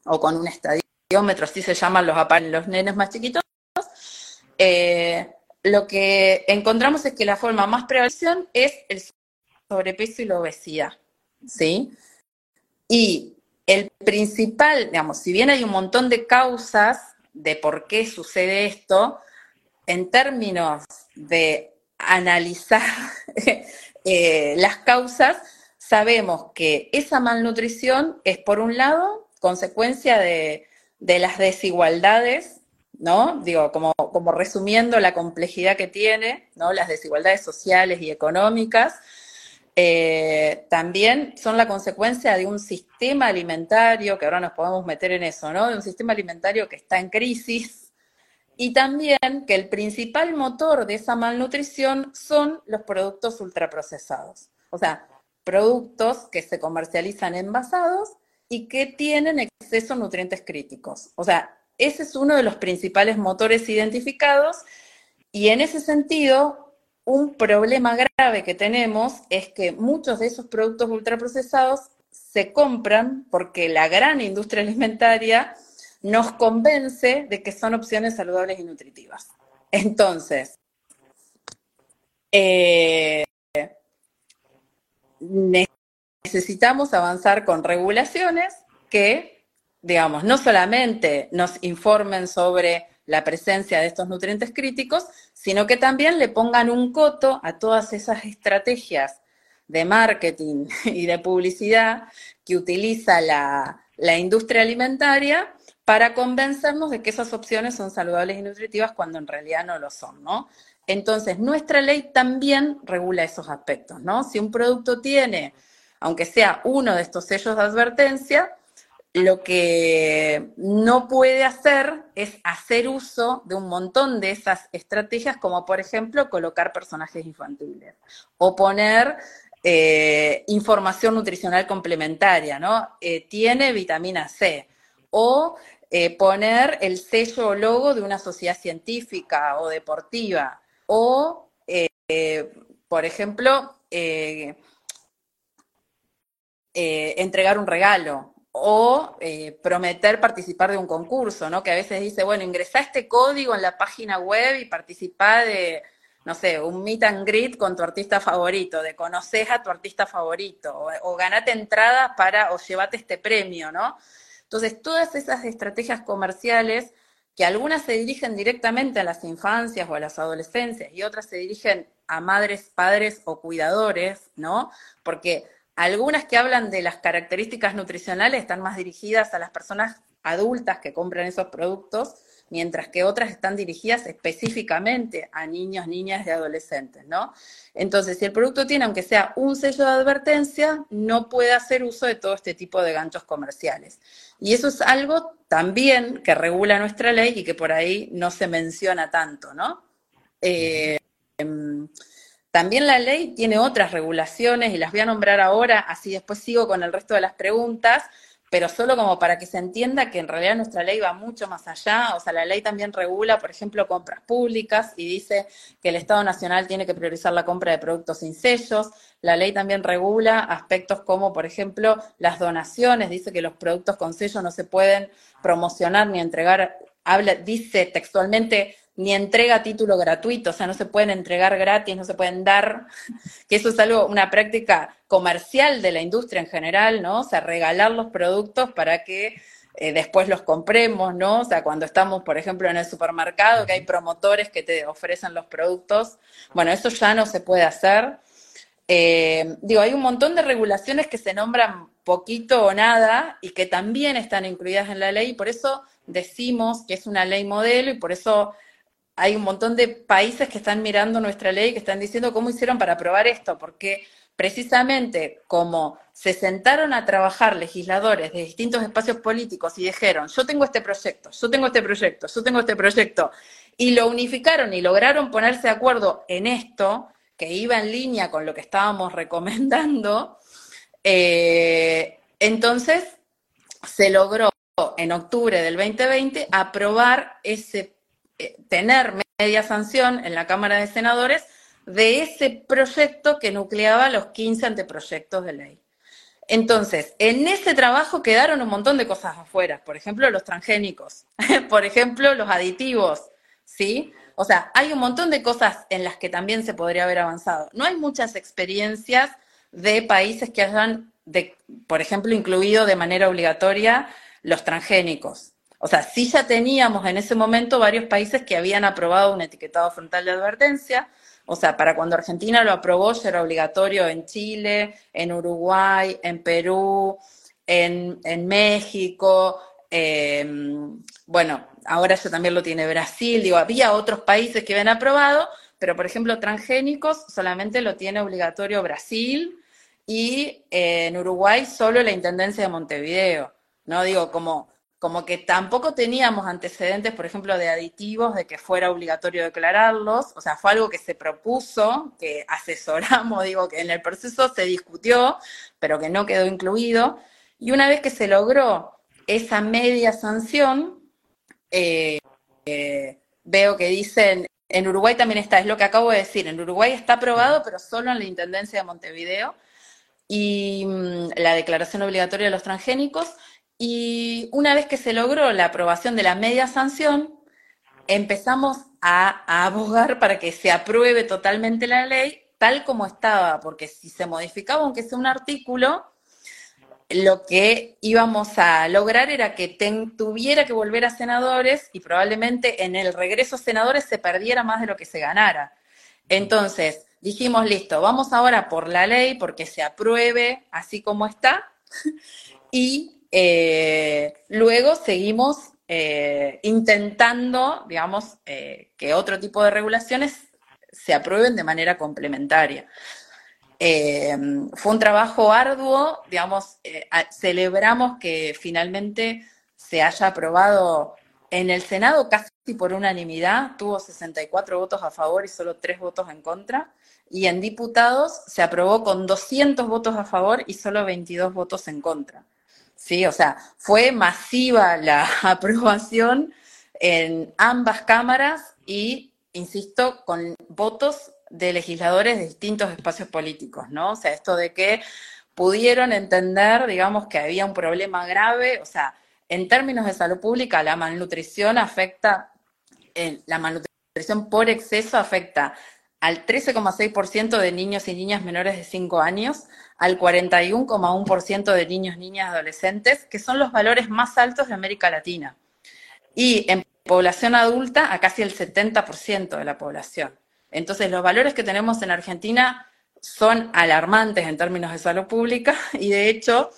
o con un estadiómetro, así se llaman los, los nenes más chiquitos, eh, lo que encontramos es que la forma más prevalente es el sobrepeso y la obesidad, ¿sí? Y el principal, digamos, si bien hay un montón de causas de por qué sucede esto, en términos de analizar <laughs> eh, las causas, sabemos que esa malnutrición es, por un lado, consecuencia de, de las desigualdades ¿no? Digo, como, como resumiendo la complejidad que tiene, ¿no? Las desigualdades sociales y económicas, eh, también son la consecuencia de un sistema alimentario, que ahora nos podemos meter en eso, ¿no? De un sistema alimentario que está en crisis y también que el principal motor de esa malnutrición son los productos ultraprocesados. O sea, productos que se comercializan envasados y que tienen exceso de nutrientes críticos. O sea, ese es uno de los principales motores identificados y en ese sentido, un problema grave que tenemos es que muchos de esos productos ultraprocesados se compran porque la gran industria alimentaria nos convence de que son opciones saludables y nutritivas. Entonces, eh, necesitamos avanzar con regulaciones que digamos, no solamente nos informen sobre la presencia de estos nutrientes críticos, sino que también le pongan un coto a todas esas estrategias de marketing <laughs> y de publicidad que utiliza la, industria alimentaria para convencernos de que esas opciones son saludables y nutritivas cuando en realidad no lo son, ¿no? Entonces, nuestra ley también regula esos aspectos, ¿no? Si un producto tiene, aunque sea uno de estos sellos de advertencia, lo que no puede hacer es hacer uso de un montón de esas estrategias, como por ejemplo colocar personajes infantiles o poner eh, información nutricional complementaria, ¿no? Eh, tiene vitamina C o eh, poner el sello o logo de una sociedad científica o deportiva o, por ejemplo, entregar un regalo o eh, prometer participar de un concurso, ¿no? Que a veces dice, bueno, ingresá este código en la página web y participá de, no sé, un meet and greet con tu artista favorito, de conocer a tu artista favorito, o, o ganate entradas para, o llevate este premio, ¿no? Entonces, todas esas estrategias comerciales, que algunas se dirigen directamente a las infancias o a las adolescencias y otras se dirigen a madres, padres o cuidadores, ¿no? Porque algunas que hablan de las características nutricionales están más dirigidas a las personas adultas que compran esos productos, mientras que otras están dirigidas específicamente a niños, niñas y adolescentes, ¿no? Entonces, si el producto tiene, aunque sea un sello de advertencia, no puede hacer uso de todo este tipo de ganchos comerciales. Y eso es algo también que regula nuestra ley y que por ahí no se menciona tanto, ¿no? Eh, también la ley tiene otras regulaciones y las voy a nombrar ahora, así después sigo con el resto de las preguntas, pero solo como para que se entienda que en realidad nuestra ley va mucho más allá. O sea, la ley también regula, por ejemplo, compras públicas y dice que el Estado Nacional tiene que priorizar la compra de productos sin sellos. La ley también regula aspectos como, por ejemplo, las donaciones. Dice que los productos con sello no se pueden promocionar ni entregar. Habla, dice textualmente ni entrega título gratuito, o sea, no se pueden entregar gratis, no se pueden dar, <laughs> que eso es algo, una práctica comercial de la industria en general, ¿no? O sea, regalar los productos para que eh, después los compremos, ¿no? O sea, cuando estamos, por ejemplo, en el supermercado, que hay promotores que te ofrecen los productos, bueno, eso ya no se puede hacer. Eh, digo, hay un montón de regulaciones que se nombran poquito o nada y que también están incluidas en la ley, y por eso decimos que es una ley modelo y por eso hay un montón de países que están mirando nuestra ley, que están diciendo cómo hicieron para aprobar esto, porque precisamente como se sentaron a trabajar legisladores de distintos espacios políticos y dijeron, yo tengo este proyecto, yo tengo este proyecto, yo tengo este proyecto, y lo unificaron y lograron ponerse de acuerdo en esto, que iba en línea con lo que estábamos <laughs> recomendando, eh, entonces se logró en octubre del 2020 aprobar ese, eh, tener media sanción en la Cámara de Senadores de ese proyecto que nucleaba los 15 anteproyectos de ley. Entonces, en ese trabajo quedaron un montón de cosas afuera, por ejemplo, los transgénicos, <laughs> por ejemplo, los aditivos, ¿sí? O sea, hay un montón de cosas en las que también se podría haber avanzado. No hay muchas experiencias de países que hayan, de, por ejemplo, incluido de manera obligatoria los transgénicos. O sea, sí ya teníamos en ese momento varios países que habían aprobado un etiquetado frontal de advertencia, o sea, para cuando Argentina lo aprobó ya era obligatorio en Chile, en Uruguay, en Perú, en, México, em, bueno, ahora ya también lo tiene Brasil, digo, había otros países que habían aprobado, pero por ejemplo transgénicos solamente lo tiene obligatorio Brasil y eh, en Uruguay solo la Intendencia de Montevideo, ¿no? Digo, como como que tampoco teníamos antecedentes, por ejemplo, de aditivos, de que fuera obligatorio declararlos, o sea, fue algo que se propuso, que asesoramos, <laughs> digo, que en el proceso se discutió, pero que no quedó incluido, y una vez que se logró esa media sanción, eh, eh, veo que dicen, en Uruguay también está, es lo que acabo de decir, en Uruguay está aprobado, pero solo en la Intendencia de Montevideo, y mm, la declaración obligatoria de los transgénicos, y una vez que se logró la aprobación de la media sanción, empezamos a, abogar para que se apruebe totalmente la ley tal como estaba, porque si se modificaba, aunque sea un artículo, lo que íbamos a lograr era que tuviera que volver a senadores y probablemente en el regreso a senadores se perdiera más de lo que se ganara. Entonces, dijimos, listo, vamos ahora por la ley porque se apruebe así como está <laughs> y eh, luego seguimos eh, intentando, digamos, eh, que otro tipo de regulaciones se aprueben de manera complementaria. fue un trabajo arduo, digamos, celebramos que finalmente se haya aprobado en el Senado casi por unanimidad, tuvo 64 votos a favor y solo 3 votos en contra, y en diputados se aprobó con 200 votos a favor y solo 22 votos en contra. ¿Sí? O sea, fue masiva la <laughs> aprobación en ambas cámaras y, insisto, con votos de legisladores de distintos espacios políticos, ¿no? O sea, esto de que pudieron entender, digamos, que había un problema grave, o sea, en términos de salud pública, la malnutrición afecta, la malnutrición por exceso afecta al 13,6% de niños y niñas menores de 5 años, al 41,1% de niños, niñas, adolescentes, que son los valores más altos de América Latina. Y en población adulta, a casi el 70% de la población. Entonces, los valores que tenemos en Argentina son alarmantes en términos de salud pública y de hecho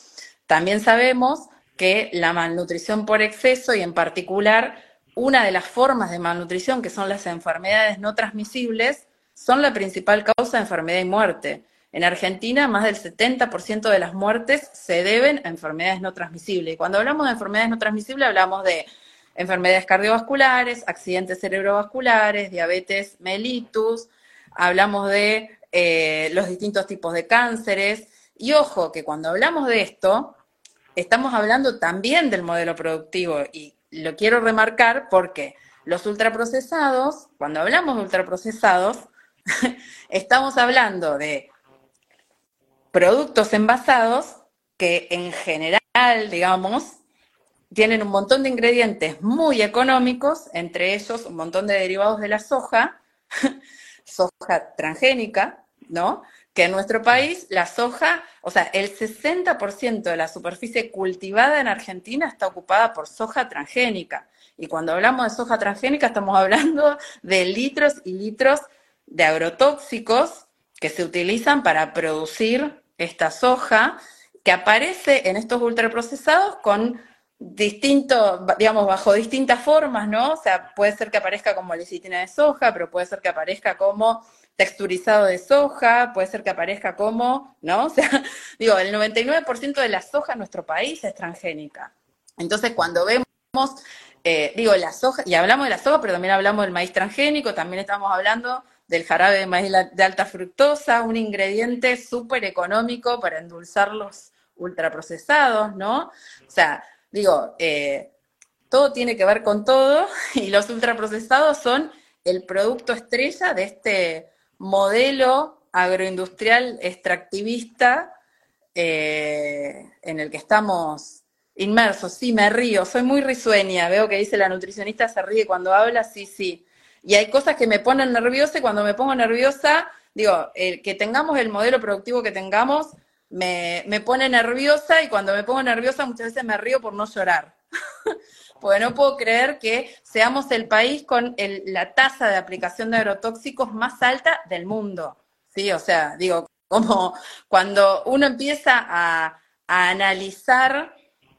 también sabemos que la malnutrición por exceso y en particular una de las formas de malnutrición que son las enfermedades no transmisibles son la principal causa de enfermedad y muerte. En Argentina, más del 70% de las muertes se deben a enfermedades no transmisibles. Y cuando hablamos de enfermedades no transmisibles, hablamos de enfermedades cardiovasculares, accidentes cerebrovasculares, diabetes mellitus, hablamos de eh, los distintos tipos de cánceres. Y ojo, que cuando hablamos de esto, estamos hablando también del modelo productivo. Y lo quiero remarcar porque los ultraprocesados, cuando hablamos de ultraprocesados, <laughs> estamos hablando de productos envasados que en general, digamos, tienen un montón de ingredientes muy económicos, entre ellos un montón de derivados de la soja, <laughs> soja transgénica, ¿no? Que en nuestro país la soja, o sea, el 60% de la superficie cultivada en Argentina está ocupada por soja transgénica. Y cuando hablamos de soja transgénica estamos hablando de litros y litros de agrotóxicos que se utilizan para producir esta soja que aparece en estos ultraprocesados con distintos, digamos, bajo distintas formas, ¿no? O sea, puede ser que aparezca como lecitina de soja, pero puede ser que aparezca como texturizado de soja, puede ser que aparezca como, ¿no? O sea, <laughs> digo, el 99% de la soja en nuestro país es transgénica. Entonces, cuando vemos, eh, digo, la soja, y hablamos de la soja, pero también hablamos del maíz transgénico, también estamos hablando del jarabe de maíz de alta fructosa, un ingrediente súper económico para endulzar los ultraprocesados, ¿no? O sea, digo, eh, todo tiene que ver con todo <laughs> y los ultraprocesados son el producto estrella de este modelo agroindustrial extractivista eh, en el que estamos inmersos. Sí, me río, soy muy risueña, veo que dice la nutricionista se ríe cuando habla, sí, sí. Y hay cosas que me ponen nerviosa y cuando me pongo nerviosa, digo, el que tengamos el modelo productivo que tengamos, me, me pone nerviosa y cuando me pongo nerviosa muchas veces me río por no llorar. <laughs> Porque no puedo creer que seamos el país con la tasa de aplicación de agrotóxicos más alta del mundo. Sí, o sea, digo, como cuando uno empieza a, analizar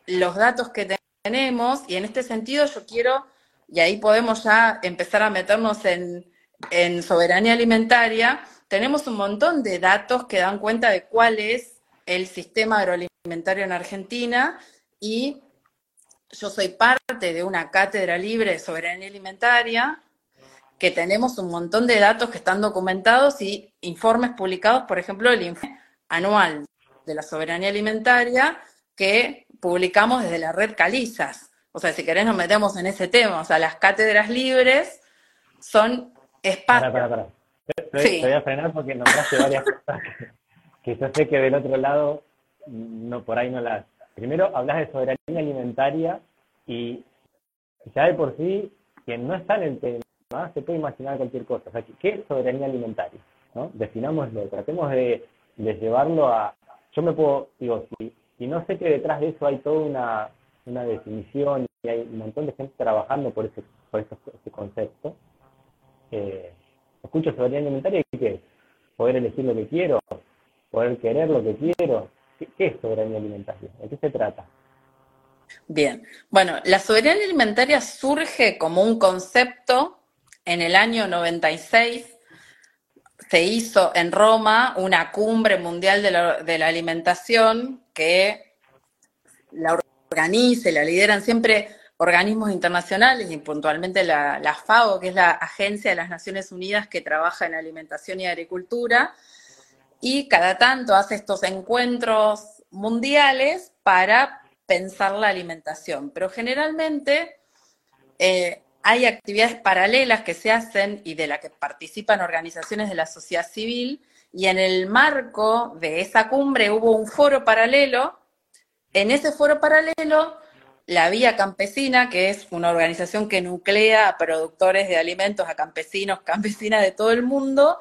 los datos que tenemos, y en este sentido yo quiero, y ahí podemos ya empezar a meternos en, en soberanía alimentaria, tenemos un montón de datos que dan cuenta de cuál es el sistema agroalimentario en Argentina y yo soy parte de una cátedra libre de soberanía alimentaria, que tenemos un montón de datos que están documentados y informes publicados, por ejemplo, el informe anual de la soberanía alimentaria que publicamos desde la red Calizas. O sea, si querés nos metemos en ese tema. O sea, las cátedras libres son espacios. Para, para, para. Te, voy a frenar porque nombraste varias <laughs> cosas que, yo sé que del otro lado no por ahí no las Primero, hablas de soberanía alimentaria y ya de por sí, quien no está en el tema se puede imaginar cualquier cosa. O sea, ¿qué es soberanía alimentaria? ¿no? Definámoslo, tratemos de, llevarlo a... Yo me puedo, digo, si, si no sé que detrás de eso hay toda una, una definición y hay un montón de gente trabajando por ese, por ese, concepto, eh, escucho soberanía alimentaria y ¿qué es? Poder elegir lo que quiero, poder querer lo que quiero, ¿Qué, es soberanía alimentaria? ¿De qué se trata? Bien, bueno, la soberanía alimentaria surge como un concepto en el año 96. Se hizo en Roma una cumbre mundial de la, alimentación que la organiza y la lideran siempre organismos internacionales y puntualmente la, FAO, que es la Agencia de las Naciones Unidas que trabaja en alimentación y agricultura, y cada tanto hace estos encuentros mundiales para pensar la alimentación. Pero generalmente eh, hay actividades paralelas que se hacen y de las que participan organizaciones de la sociedad civil y en el marco de esa cumbre hubo un foro paralelo. En ese foro paralelo, la Vía Campesina, que es una organización que nuclea a productores de alimentos, a campesinos, <laughs> campesinas de todo el mundo,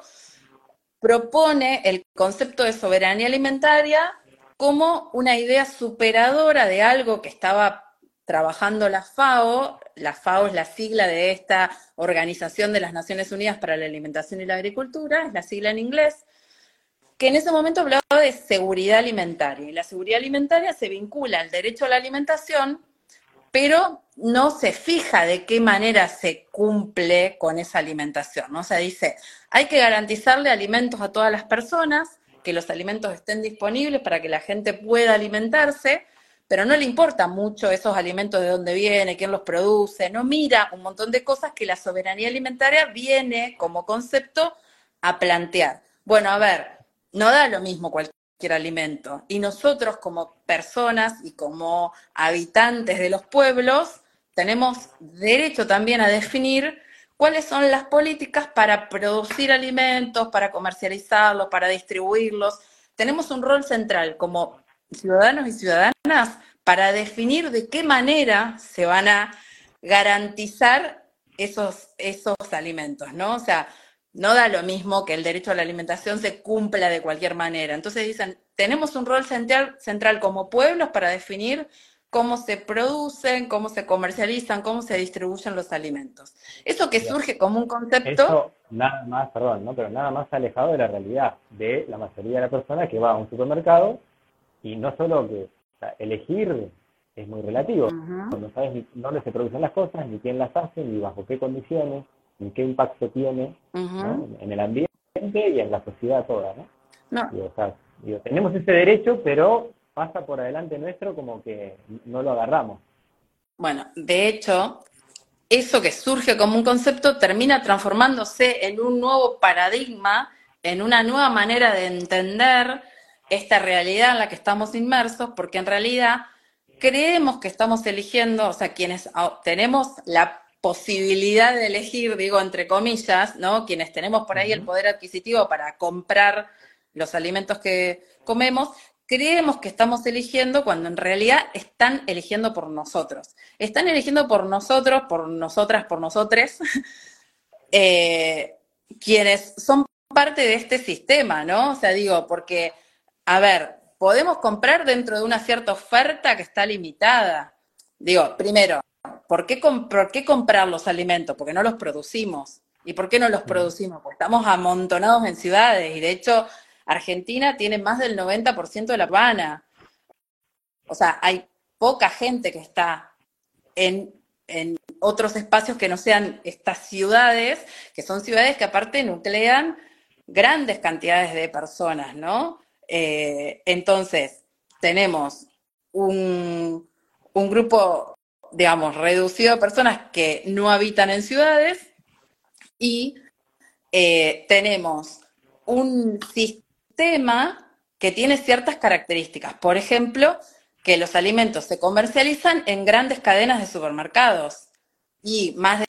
propone el concepto de soberanía alimentaria como una idea superadora de algo que estaba trabajando la FAO. La FAO es la sigla de esta Organización de las Naciones Unidas para la Alimentación y la Agricultura, es la sigla en inglés, que en ese momento hablaba de seguridad alimentaria. Y la seguridad alimentaria se vincula al derecho a la alimentación pero no se fija de qué manera se cumple con esa alimentación, ¿no? O sea, dice, hay que garantizarle alimentos a todas las personas, que los alimentos estén disponibles para que la gente pueda alimentarse, pero no le importa mucho esos alimentos de dónde vienen, quién los produce, no mira un montón de cosas que la soberanía alimentaria viene como concepto a plantear. Bueno, a ver, no da lo mismo cualquier alimento. Y nosotros como personas y como habitantes de los pueblos tenemos derecho también a definir cuáles son las políticas para producir alimentos, para comercializarlos, para distribuirlos. Tenemos un rol central como ciudadanos y ciudadanas para definir de qué manera se van a garantizar esos, esos alimentos, ¿no? O sea, no da lo mismo que el derecho a la alimentación se cumpla de cualquier manera. Entonces dicen, tenemos un rol central, central como pueblos para definir cómo se producen, cómo se comercializan, cómo se distribuyen los alimentos. Eso que surge como un concepto... Eso nada más, perdón, ¿no? pero nada más alejado de la realidad de la mayoría de la persona que va a un supermercado y no solo que elegir es muy relativo, no sabes ni dónde se producen las cosas, ni quién las hace, ni bajo qué condiciones, y qué impacto tiene en el ambiente y en la sociedad toda, ¿no? no. tenemos ese derecho, pero pasa por adelante nuestro como que no lo agarramos. Bueno, de hecho, eso que surge como un concepto termina transformándose en un nuevo paradigma, en una nueva manera de entender esta realidad en la que estamos inmersos, porque en realidad creemos que estamos eligiendo, o sea, quienes tenemos la posibilidad de elegir, digo, entre comillas, ¿no? Quienes tenemos por ahí el poder adquisitivo para comprar los alimentos que comemos, creemos que estamos eligiendo cuando en realidad están eligiendo por nosotros. Están eligiendo por nosotros, por nosotras, por nosotres, <laughs> eh, quienes son parte de este sistema, ¿no? O sea, digo, porque, a ver, podemos comprar dentro de una cierta oferta que está limitada. Digo, primero, ¿por qué, ¿por qué comprar los alimentos? Porque no los producimos. ¿Y por qué no los producimos? Porque estamos amontonados en ciudades y de hecho Argentina tiene más del 90% de la urbana. O sea, hay poca gente que está en, otros espacios que no sean estas ciudades, que son ciudades que aparte nuclean grandes cantidades de personas, ¿no? Eh, entonces, tenemos un, grupo, digamos, reducido de personas que no habitan en ciudades y eh, tenemos un sistema tema que tiene ciertas características. Por ejemplo, que los alimentos se comercializan en grandes cadenas de supermercados y más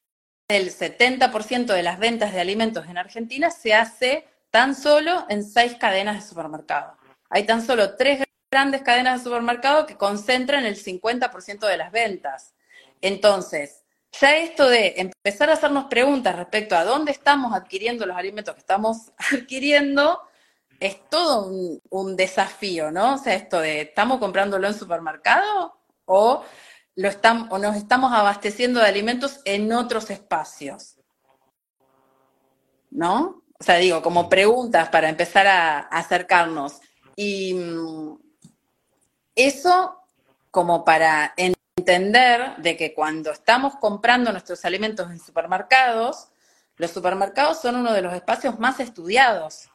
del 70% de las ventas de alimentos en Argentina se hace tan solo en seis cadenas de supermercados. Hay tan solo tres grandes cadenas de supermercados que concentran el 50% de las ventas. Entonces, ya esto de empezar a hacernos preguntas respecto a dónde estamos adquiriendo los alimentos que estamos <laughs> adquiriendo, es todo un, desafío, ¿no? O sea, esto de, ¿estamos comprándolo en supermercado o, lo estamos, o nos estamos abasteciendo de alimentos en otros espacios? ¿No? O sea, digo, como preguntas para empezar a, acercarnos. Y mm, eso como para entender de que cuando estamos comprando nuestros alimentos en supermercados, los supermercados son uno de los espacios más estudiados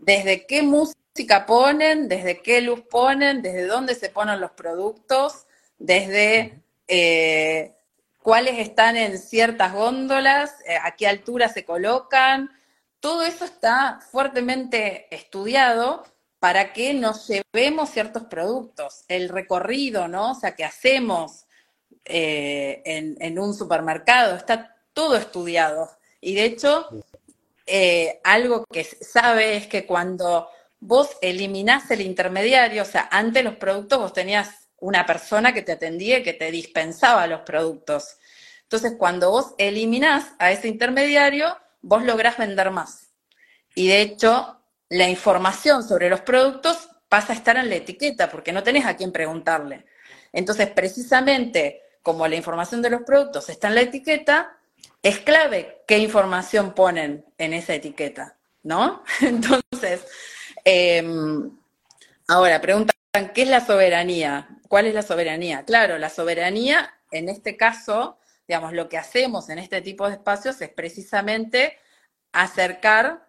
desde qué música ponen, desde qué luz ponen, desde dónde se ponen los productos, desde eh, cuáles están en ciertas góndolas, eh, a qué altura se colocan. Todo eso está fuertemente estudiado para que nos llevemos ciertos productos. El recorrido, ¿no? O sea, que hacemos eh, en, un supermercado, está todo estudiado. Y de hecho, eh, algo que sabe es que cuando vos eliminás el intermediario, o sea, antes los productos vos tenías una persona que te atendía y que te dispensaba los productos. Entonces, cuando vos eliminás a ese intermediario, vos lográs vender más. Y de hecho, la información sobre los productos pasa a estar en la etiqueta, porque no tenés a quién preguntarle. Entonces, precisamente como la información de los productos está en la etiqueta, es clave qué información ponen en esa etiqueta, ¿no? <laughs> Entonces, em, ahora preguntan, ¿qué es la soberanía? ¿Cuál es la soberanía? Claro, la soberanía, en este caso, digamos, lo que hacemos en este tipo de espacios es precisamente acercar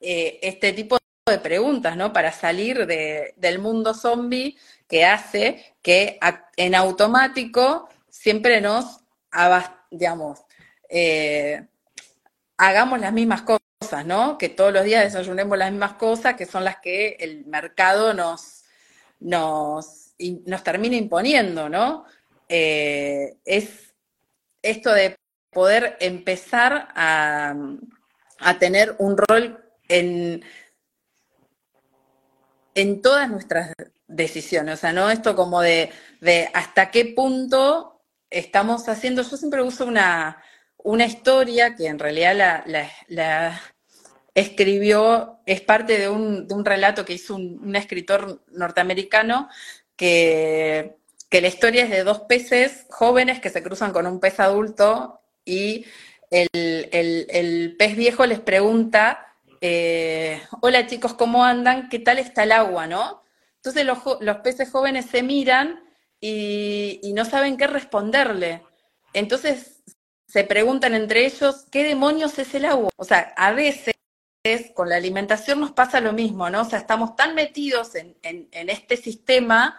eh, este tipo de preguntas, ¿no? Para salir del mundo zombie que hace que en automático siempre nos, digamos, eh, hagamos las mismas cosas, ¿no? Que todos los días desayunemos las mismas cosas, que son las que el mercado nos, nos, nos termina imponiendo, ¿no? Eh, es esto de poder empezar a, tener un rol en, en todas nuestras decisiones, o sea, no esto como de, de hasta qué punto estamos haciendo, yo siempre uso una, una historia que en realidad la, escribió, es parte de un, relato que hizo un, escritor norteamericano que, la historia es de dos peces jóvenes que se cruzan con un pez adulto y el, pez viejo les pregunta, eh, hola chicos, ¿cómo andan? ¿Qué tal está el agua? ¿no? Entonces los, peces jóvenes se miran y, no saben qué responderle. Entonces se preguntan entre ellos, ¿qué demonios es el agua? O sea, a veces con la alimentación nos pasa lo mismo, ¿no? O sea, estamos tan metidos en, este sistema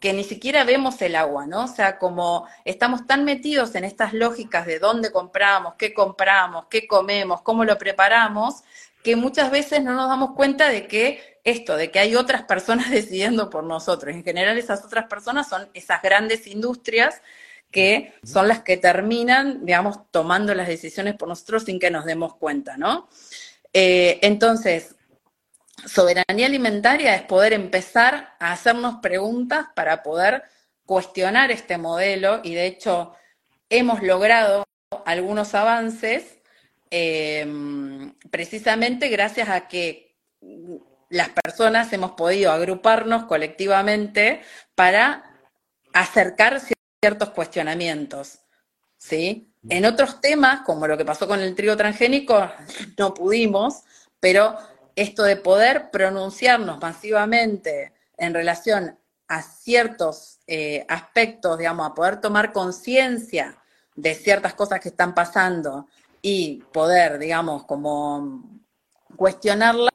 que ni siquiera vemos el agua, ¿no? O sea, como estamos tan metidos en estas lógicas de dónde compramos, qué compramos, qué comemos, cómo lo preparamos, que muchas veces no nos damos cuenta de que esto, de que hay otras personas <laughs> decidiendo por nosotros. En general esas otras personas son esas grandes industrias que son las que terminan, digamos, tomando las decisiones por nosotros sin que nos demos cuenta, ¿no? Eh, entonces, soberanía alimentaria es poder empezar a hacernos preguntas para poder cuestionar este modelo y de hecho hemos logrado algunos avances em, precisamente gracias a que las personas hemos podido agruparnos colectivamente para acercar ciertos cuestionamientos, ¿sí? En otros temas, como lo que pasó con el trigo transgénico, <laughs> no pudimos, pero esto de poder pronunciarnos masivamente en relación a ciertos eh, aspectos, digamos, a poder tomar conciencia de ciertas cosas que están pasando y poder, digamos, como cuestionarlas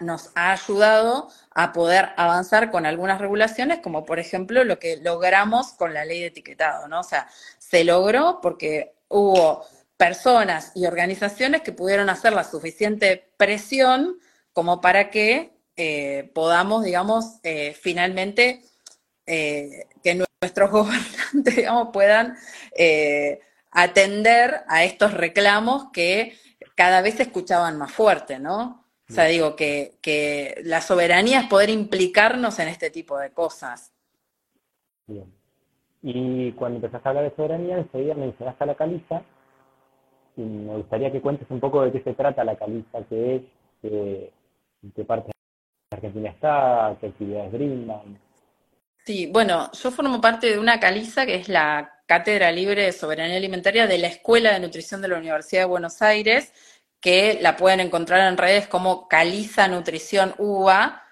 nos ha ayudado a poder avanzar con algunas regulaciones, como por ejemplo lo que logramos con la ley de etiquetado, ¿no? O sea, se logró porque hubo personas y organizaciones que pudieron hacer la suficiente presión como para que eh, podamos, digamos, eh, finalmente eh, que nuestros <laughs> gobernantes, digamos, puedan atender a estos reclamos que cada vez se escuchaban más fuerte, ¿no? O sea, digo que, la soberanía es poder implicarnos en este tipo de cosas. Bien. Y cuando empezaste a hablar de soberanía, enseguida mencionaste a la caliza. Y me gustaría que cuentes un poco de qué se trata la caliza, qué es, qué, qué parte de Argentina está, qué actividades brindan. Sí, bueno, yo formo parte de una caliza que es la Cátedra Libre de Soberanía Alimentaria de la Escuela de Nutrición de la Universidad de Buenos Aires, que la pueden encontrar en redes como Caliza Nutrición UBA.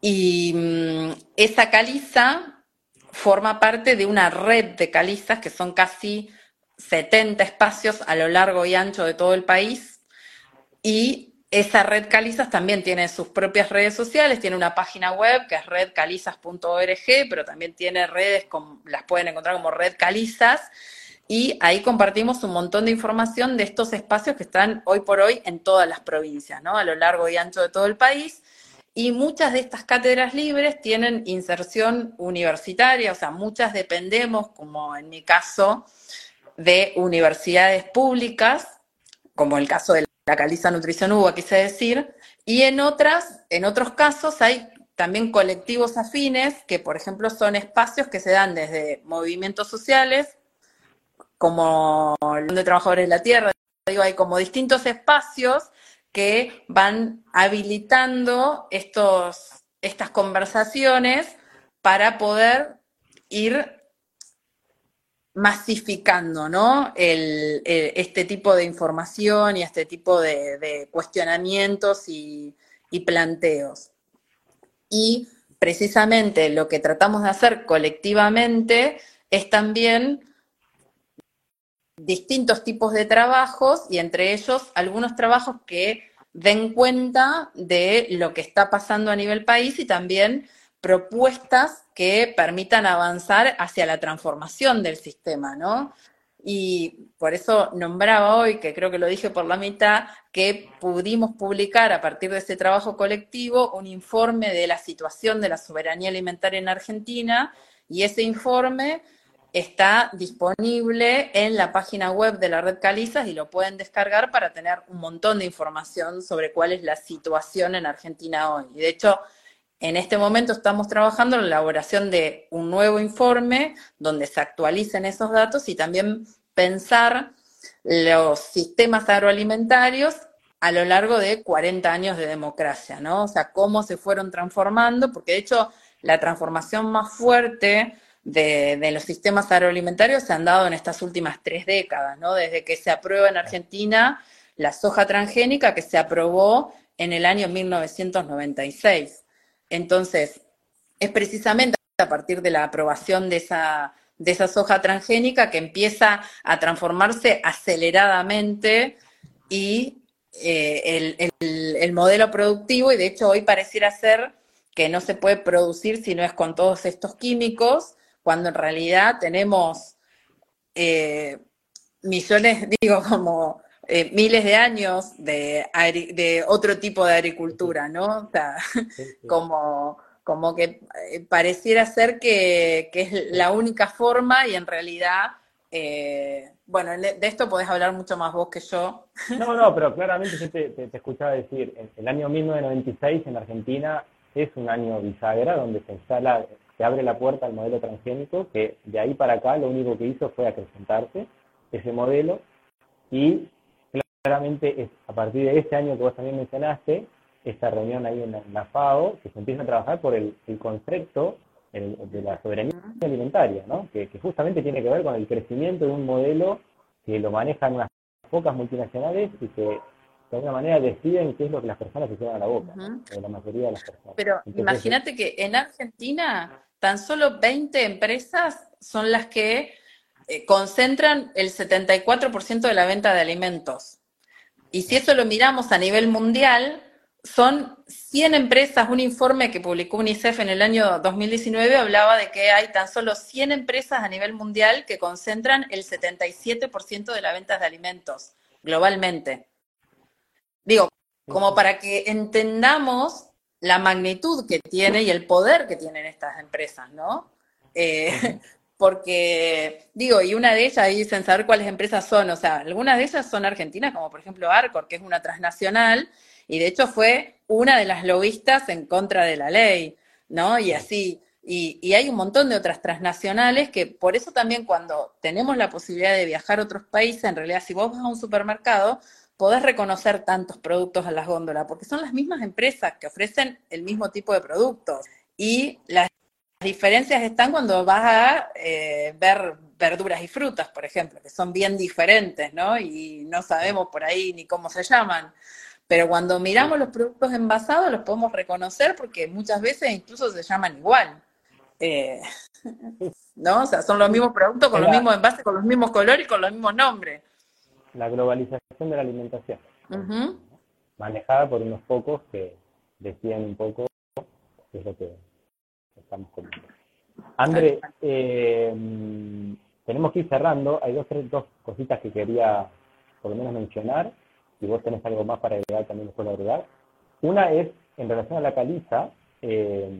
Y mm, esa caliza forma parte de una red de calizas que son casi 70 espacios a lo largo y ancho de todo el país. Y esa red Calizas también tiene sus propias redes sociales, tiene una página web que es redcalizas.org, pero también tiene redes, las pueden encontrar como Red Calizas, y ahí compartimos un montón de información de estos espacios que están hoy por hoy en todas las provincias, ¿no? A lo largo y ancho de todo el país. Y muchas de estas cátedras libres tienen inserción universitaria, o sea, muchas dependemos, como en mi caso, de universidades públicas, como el caso de la Caliza Nutrición Uva, quise decir, y en otras, en otros casos hay también colectivos afines, que por ejemplo son espacios que se dan desde movimientos sociales, como el de Trabajadores de la Tierra, digo, hay como distintos espacios que van habilitando estos, estas conversaciones para poder ir masificando, ¿no? este tipo de información y este tipo de, cuestionamientos y, y, planteos. Y precisamente lo que tratamos de hacer colectivamente es también distintos tipos de trabajos y entre ellos algunos trabajos que den cuenta de lo que está pasando a nivel país y también propuestas que permitan avanzar hacia la transformación del sistema, ¿no? Y por eso nombraba hoy, que creo que lo dije por la mitad, que pudimos publicar a partir de ese trabajo colectivo un informe de la situación de la soberanía alimentaria en Argentina y ese informe está disponible en la página web de la red Calizas y lo pueden descargar para tener un montón de información sobre cuál es la situación en Argentina hoy. Y de hecho, en este momento estamos trabajando en la elaboración de un nuevo informe donde se actualicen esos datos y también pensar los sistemas agroalimentarios a lo largo de 40 años de democracia, ¿no? O sea, cómo se fueron transformando, porque de hecho la transformación más fuerte de, los sistemas agroalimentarios se han dado en estas últimas tres décadas, ¿no? Desde que se aprueba en Argentina la soja transgénica, que se aprobó en el año 1996. Entonces, es precisamente a partir de la aprobación de esa, de soja transgénica que empieza a transformarse aceleradamente y eh, el, el modelo productivo, y de hecho hoy pareciera ser que no se puede producir si no es con todos estos químicos, cuando en realidad tenemos eh, millones, <laughs> digo, como eh, miles de años de, de, otro tipo de agricultura, ¿no? O sea, <laughs> como, como que eh, pareciera ser que, es la única forma y en realidad, bueno, de esto podés hablar mucho más vos que yo. <laughs> No, no, pero claramente yo te, te, escuchaba decir, el año 1996 en Argentina es un año bisagra donde se instala, se abre la puerta al modelo transgénico, que de ahí para acá lo único que hizo fue acrecentarse ese modelo y claramente es a partir de ese año que vos también mencionaste, esta reunión ahí en la, FAO, que se empieza a trabajar por el, concepto de la soberanía alimentaria, ¿no? que, justamente tiene que ver con el crecimiento de un modelo que lo manejan unas pocas multinacionales y que de alguna manera deciden qué es lo que las personas se llevan a la boca, la mayoría de las personas. Pero imagínate que en Argentina tan solo 20 empresas son las que eh, concentran el 74% de la venta de alimentos. Y si eso lo miramos a nivel mundial, son 100 empresas, un informe que publicó UNICEF en el año 2019 hablaba de que hay tan solo 100 empresas a nivel mundial que concentran el 77% de la venta de alimentos globalmente. Digo, como para que entendamos la magnitud que tiene y el poder que tienen estas empresas, ¿no? Eh, porque, digo, y una de ellas, ahí dicen saber cuáles empresas son, o sea, algunas de ellas son argentinas, como por ejemplo Arcor, que es una transnacional, y de hecho fue una de las lobistas en contra de la ley, ¿no? Y así, y, y, hay un montón de otras transnacionales que por eso también cuando tenemos la posibilidad de viajar a otros países, en realidad si vos vas a un supermercado, podés reconocer tantos productos a las góndolas, porque son las mismas empresas que ofrecen el mismo tipo de productos. Y las diferencias están cuando vas a eh, ver verduras y frutas, por ejemplo, que son bien diferentes, ¿no? Y no sabemos por ahí ni cómo se llaman. Pero cuando miramos los productos envasados los podemos reconocer porque muchas veces incluso se llaman igual. Eh, <laughs> ¿No? O sea, son los mismos productos con los mismos envases, con los mismos colores y con los mismos nombres. La globalización de la alimentación, manejada por unos pocos que decían un poco qué es lo que estamos comiendo. André, eh, tenemos que ir cerrando. Hay dos, dos cositas que quería por lo menos mencionar. Si vos tenés algo más para agregar, también lo puedo agregar. Una es, en relación a la caliza, eh,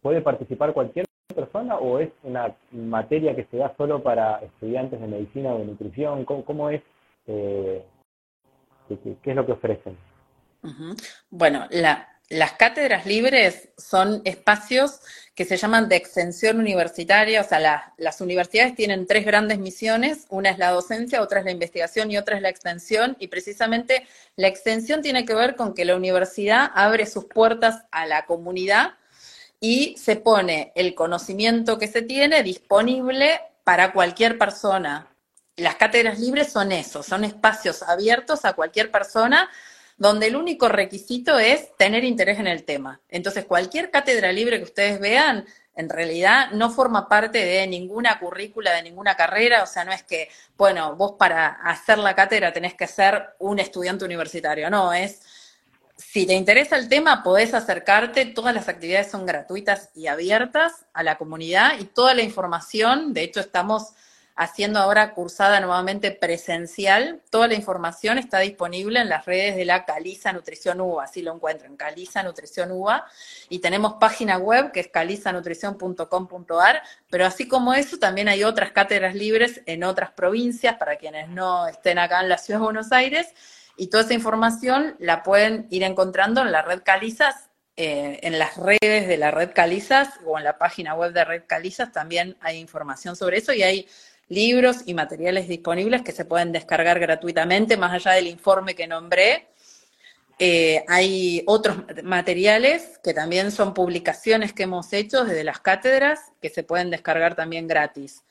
¿puede participar cualquier persona o es una materia que se da solo para estudiantes de medicina o de nutrición? ¿Cómo, es? Eh, ¿qué, es lo que ofrecen? Bueno, las cátedras libres son espacios que se llaman de extensión universitaria, o sea, las universidades tienen tres grandes misiones, una es la docencia, otra es la investigación y otra es la extensión, y precisamente la extensión tiene que ver con que la universidad abre sus puertas a la comunidad y se pone el conocimiento que se tiene disponible para cualquier persona. Las cátedras libres son eso, son espacios abiertos a cualquier persona donde el único requisito es tener interés en el tema. Entonces, cualquier cátedra libre que ustedes vean, en realidad no forma parte de ninguna currícula, de ninguna carrera, o sea, no es que, bueno, vos para hacer la cátedra tenés que ser un estudiante universitario, no, es, si te interesa el tema, podés acercarte, todas las actividades son gratuitas y abiertas a la comunidad y toda la información, de hecho estamos haciendo ahora cursada nuevamente presencial. Toda la información está disponible en las redes de la Caliza Nutrición UBA, así lo encuentran, Caliza Nutrición UBA. Y tenemos página web que es calizanutrición.com.ar, pero así como eso, también hay otras cátedras libres en otras provincias para quienes no estén acá en la ciudad de Buenos Aires. Y toda esa información la pueden ir encontrando en la red Calizas, eh, en las redes de la red Calizas o en la página web de Red Calizas también hay información sobre eso y hay libros y materiales disponibles que se pueden descargar gratuitamente, más allá del informe que nombré. Eh, hay otros materiales que también son publicaciones que hemos hecho desde las cátedras que se pueden descargar también gratis.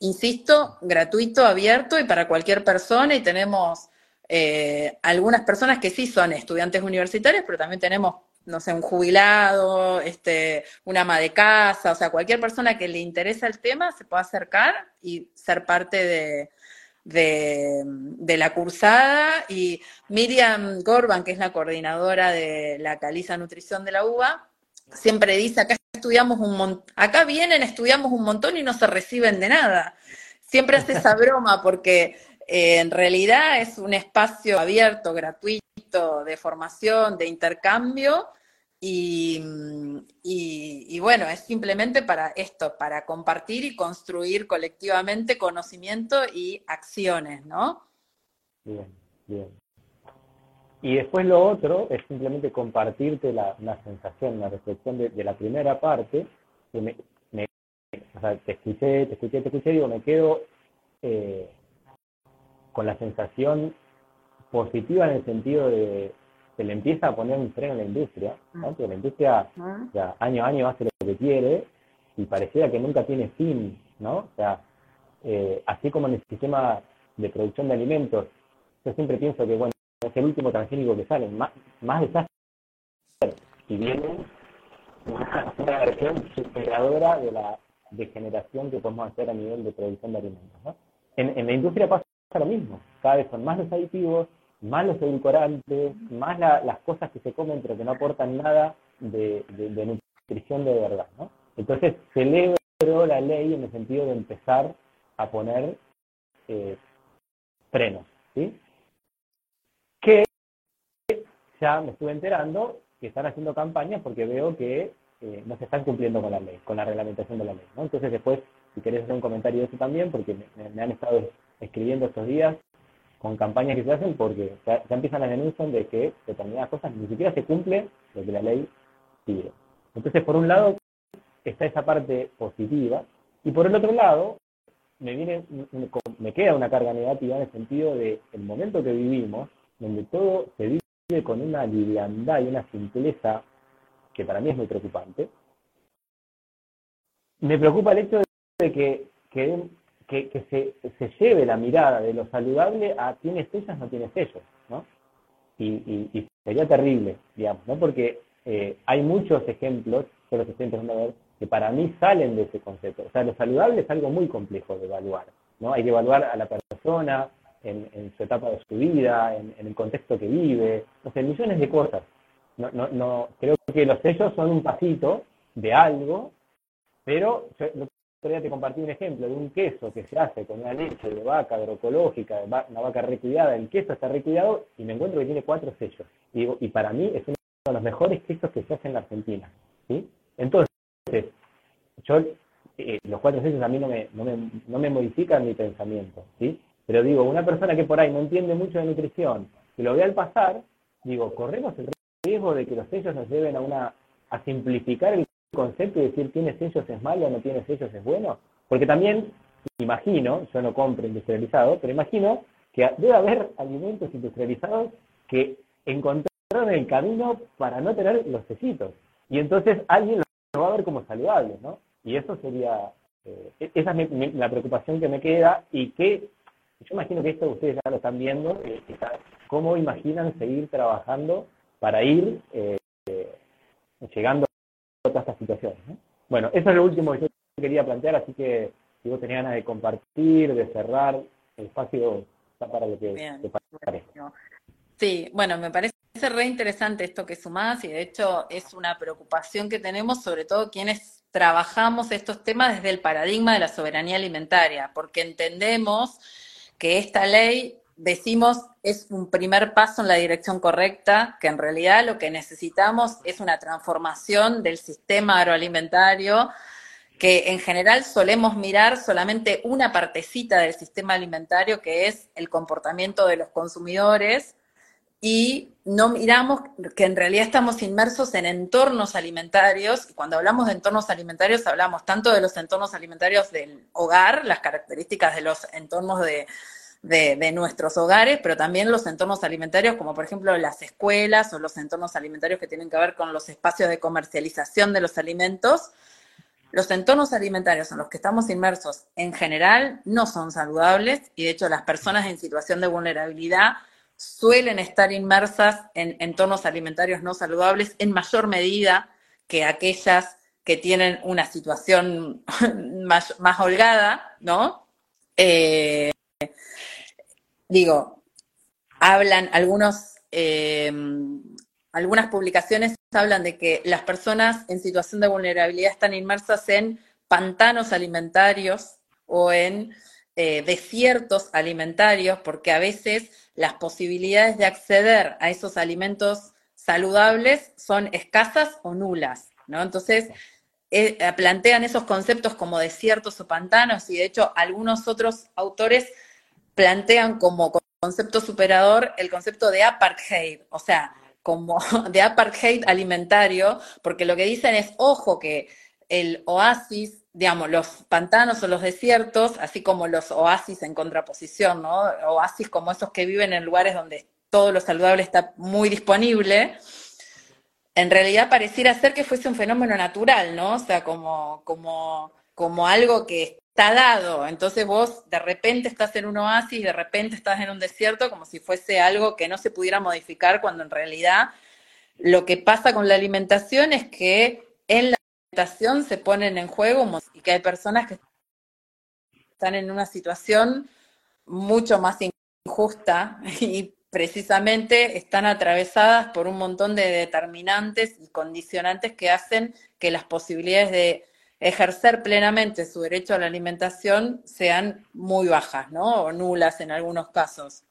Insisto, gratuito, abierto y para cualquier persona y tenemos eh, algunas personas que sí son estudiantes universitarios, pero también tenemos no sé, un jubilado, este, una ama de casa, o sea, cualquier persona que le interesa el tema se puede acercar y ser parte de, de, la cursada. Y Miriam Gorban, que es la coordinadora de la Caliza Nutrición de la UBA, siempre dice, acá estudiamos un montón, acá vienen, estudiamos un montón y no se reciben de nada. Siempre hace esa <laughs> broma porque eh, en realidad es un espacio abierto, gratuito, de formación, de intercambio, y, y, bueno, es simplemente para esto, para compartir y construir colectivamente conocimiento y acciones, ¿no? Bien, bien. Y después lo otro es simplemente compartirte la, sensación, una reflexión de, la primera parte, que me, o sea, te escuché, te escuché, te escuché, digo, me quedo eh, con la sensación positiva en el sentido de se le empieza a poner un freno a la industria, ¿no? Mm. porque la industria mm. ya, año a año hace lo que quiere y pareciera que nunca tiene fin, ¿no? O sea, eh, así como en el sistema de producción de alimentos, yo siempre pienso que, bueno, es el último transgénico que sale, más, más desastre y viene una, versión superadora de la degeneración que podemos hacer a nivel de producción de alimentos, ¿no? En, en la industria pasa lo mismo, cada vez son más los aditivos, más los edulcorantes, más las cosas que se comen pero que no aportan nada de, nutrición de verdad. ¿no? Entonces celebro la ley en el sentido de empezar a poner eh, frenos. ¿sí? Que ya me estuve enterando que están haciendo campañas porque veo que eh, no se están cumpliendo con la ley, con la reglamentación de la ley. Entonces después, si querés hacer un comentario de eso también, porque me han estado escribiendo estos días con campañas que se hacen porque ya, empiezan las denuncias de que determinadas cosas ni siquiera se cumple lo que la ley pide. Entonces, por un lado, está esa parte positiva, y por el otro lado, me viene, me queda una carga negativa en el sentido de el momento que vivimos, donde todo se vive con una liviandad y una simpleza que para mí es muy preocupante. Me preocupa el hecho de que, que que, se, se, lleve la mirada de lo saludable a tienes sellos, no tienes sellos, ¿no? Y, sería terrible, digamos, ¿no? Porque eh, hay muchos ejemplos, yo los estoy empezando a ver, que para mí salen de ese concepto. O sea, lo saludable es algo muy complejo de evaluar, ¿no? Hay que evaluar a la persona en, su etapa de su vida, en, el contexto que vive, o sea, millones de cosas. No, no, no, creo que los sellos son un pasito de algo, pero día te compartí un ejemplo de un queso que se hace con una leche de vaca agroecológica, de una vaca recuidada, el queso está recuidado y me encuentro que tiene cuatro sellos. Y, digo, y para mí es uno de los mejores quesos que se hacen en la Argentina. ¿sí? Entonces, yo, eh, los cuatro sellos a mí no me, no, me, no me modifican mi pensamiento. ¿sí? Pero digo, una persona que por ahí no entiende mucho de nutrición, que lo ve al pasar, digo, corremos el riesgo de que los sellos nos lleven a una a simplificar el concepto y decir tiene sellos es malo, no tiene sellos es bueno? Porque también imagino, yo no compro industrializado, pero imagino que debe haber alimentos industrializados que encontraron el camino para no tener los sellitos. Y entonces alguien lo va a ver como saludable, ¿no? Y eso sería, eh, esa es la preocupación que me queda y que yo imagino que esto ustedes ya lo están viendo, eh, cómo imaginan seguir trabajando para ir eh, llegando todas estas situaciones. Bueno, eso es lo último que yo quería plantear, así que si vos tenés ganas de compartir, de cerrar, el espacio está para lo que te parezca. Sí, bueno, me parece re interesante esto que sumás y de hecho es una preocupación que tenemos, sobre todo quienes trabajamos estos temas desde el paradigma de la soberanía alimentaria, porque entendemos que esta ley decimos es un primer paso en la dirección correcta, que en realidad lo que necesitamos es una transformación del sistema agroalimentario, que en general solemos mirar solamente una partecita del sistema alimentario, que es el comportamiento de los consumidores, y no miramos que en realidad estamos inmersos en entornos alimentarios, y cuando hablamos de entornos alimentarios hablamos tanto de los entornos alimentarios del hogar, las características de los entornos de de, nuestros hogares, pero también los entornos alimentarios, como por ejemplo las escuelas o los entornos alimentarios que tienen que ver con los espacios de comercialización de los alimentos. Los entornos alimentarios en los que estamos inmersos en general no son saludables y de hecho las personas en situación de vulnerabilidad suelen estar inmersas en entornos alimentarios no saludables en mayor medida que aquellas que tienen una situación <laughs> más, más holgada, ¿no? Eh, digo, hablan algunos, eh, algunas publicaciones hablan de que las personas en situación de vulnerabilidad están inmersas en pantanos alimentarios o en eh, desiertos alimentarios, porque a veces las posibilidades de acceder a esos alimentos saludables son escasas o nulas, ¿no? Entonces, eh, plantean esos conceptos como desiertos o pantanos y de hecho algunos otros autores plantean como concepto superador el concepto de apartheid, o sea, como <laughs> de apartheid alimentario, porque lo que dicen es, ojo, que el oasis, digamos, los pantanos o los desiertos, así como los oasis en contraposición, ¿no? Oasis como esos que viven en lugares donde todo lo saludable está muy disponible, en realidad pareciera ser que fuese un fenómeno natural, ¿no? O sea, como, como, como algo que está dado. Entonces vos de repente estás en un oasis, de repente estás en un desierto, como si fuese algo que no se pudiera modificar, cuando en realidad lo que pasa con la alimentación es que en la alimentación se ponen en juego y que hay personas que están en una situación mucho más injusta <laughs> y precisamente están atravesadas por un montón de determinantes y condicionantes que hacen que las posibilidades de ejercer plenamente su derecho a la alimentación sean muy bajas, ¿no? O nulas en algunos casos.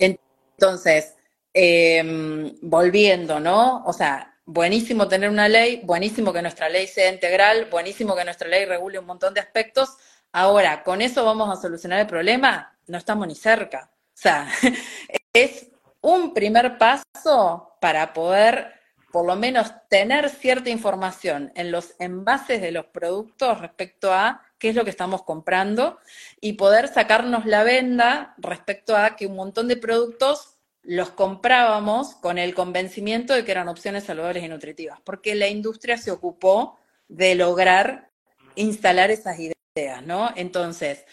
Entonces, em, volviendo, ¿no? O sea, buenísimo tener una ley, buenísimo que nuestra ley sea integral, buenísimo que nuestra ley regule un montón de aspectos. Ahora, ¿con eso vamos a solucionar el problema? No estamos ni cerca. O sea, <laughs> es un primer paso para poder por lo menos tener cierta información en los envases de los productos respecto a qué es lo que estamos comprando y poder sacarnos la venda respecto a que un montón de productos los comprábamos con el convencimiento de que eran opciones saludables y nutritivas, porque la industria se ocupó de lograr instalar esas ideas, ¿no? Entonces,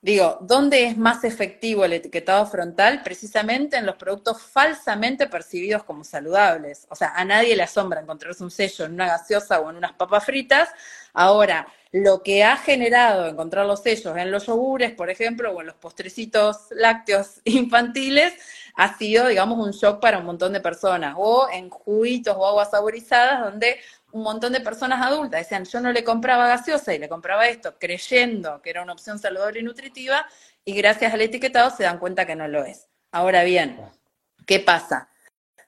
Digo, ¿dónde es más efectivo el etiquetado frontal? Precisamente en los productos falsamente percibidos como saludables. O sea, a nadie le asombra encontrarse un sello en una gaseosa o en unas papas fritas. Ahora, lo que ha generado encontrar los sellos en los yogures, por ejemplo, o en los postrecitos lácteos <laughs> infantiles, ha sido, digamos, un shock para un montón de personas. O en juguitos o aguas saborizadas, donde un montón de personas adultas decían, yo no le compraba gaseosa y le compraba esto creyendo que era una opción saludable y nutritiva, y gracias al etiquetado se dan cuenta que no lo es. Ahora bien, ¿qué pasa?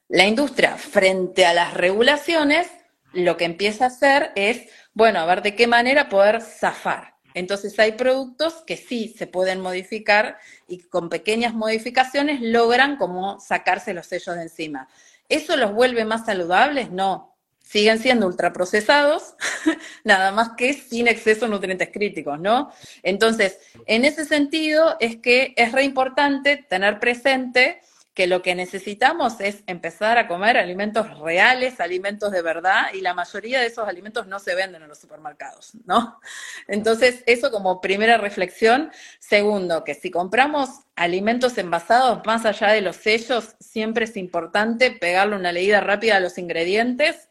La industria, frente a las regulaciones, lo que empieza a hacer es, bueno, a ver de qué manera poder zafar. Entonces hay productos que sí se pueden modificar y con pequeñas modificaciones logran como sacarse los sellos de encima. ¿Eso los vuelve más saludables? No, siguen siendo ultraprocesados, <laughs> nada más que sin exceso de nutrientes críticos, ¿no? Entonces, en ese sentido es que es re importante tener presente que lo que necesitamos es empezar a comer alimentos reales, alimentos de verdad, y la mayoría de esos alimentos no se venden en los supermercados, ¿no? Entonces, eso como primera reflexión. Segundo, que si compramos alimentos envasados, más allá de los sellos, siempre es importante pegarle una leída rápida a los ingredientes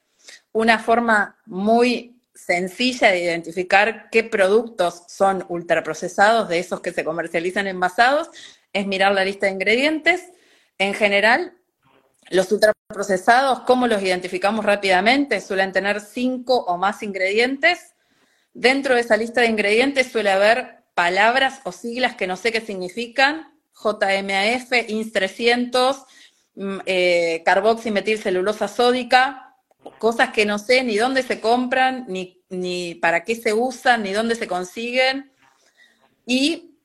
una forma muy sencilla de identificar qué productos son ultraprocesados, de esos que se comercializan envasados, es mirar la lista de ingredientes. En general, los ultraprocesados, ¿cómo los identificamos rápidamente? Suelen tener cinco o más ingredientes. Dentro de esa lista de ingredientes suele haber palabras o siglas que no sé qué significan, JMAF, INS 300, mm, eh, carboximetilcelulosa sódica, cosas que no sé ni dónde se compran, ni, ni para qué se usan, ni dónde se consiguen. Y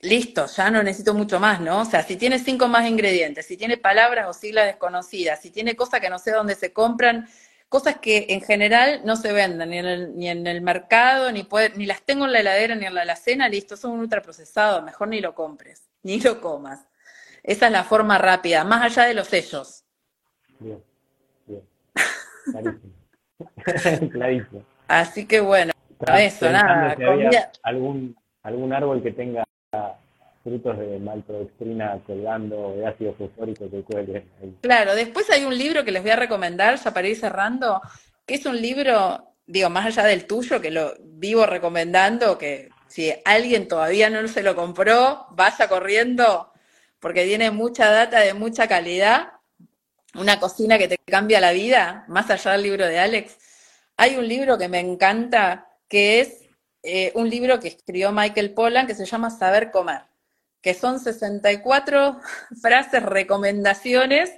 listo, ya no necesito mucho más, ¿no? O sea, si tiene cinco más ingredientes, si tiene palabras o siglas desconocidas, si tiene cosas que no sé dónde se compran, cosas que en general no se venden ni en el, ni en el mercado, ni, puede, ni las tengo en la heladera ni en la alacena, listo, son ultraprocesados, mejor ni lo compres, ni lo comas. Esa es la forma rápida, más allá de los sellos. Bien. Clarísimo. <laughs> Clarísimo. Así que bueno, eso, nada. algún, algún árbol que tenga frutos de maltodextrina colgando, de ácido fosfórico que cuelguen Claro, después hay un libro que les voy a recomendar, ya para ir cerrando, que es un libro, digo, más allá del tuyo, que lo vivo recomendando, que si alguien todavía no se lo compró, vaya corriendo, porque tiene mucha data de mucha calidad, una cocina que te cambia la vida, más allá del libro de Alex, hay un libro que me encanta, que es eh, un libro que escribió Michael Pollan, que se llama Saber Comer, que son 64 <laughs> frases, recomendaciones,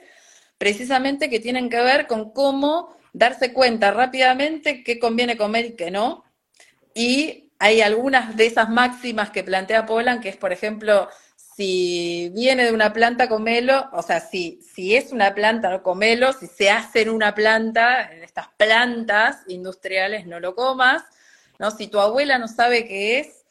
precisamente que tienen que ver con cómo darse cuenta rápidamente qué conviene comer y qué no. Y hay algunas de esas máximas que plantea Pollan, que es, por ejemplo, si viene de una planta, comelo, o sea, si, si es una planta, no comelo, si se hace en una planta, en estas plantas industriales, no lo comas, ¿no? Si tu abuela no sabe qué es,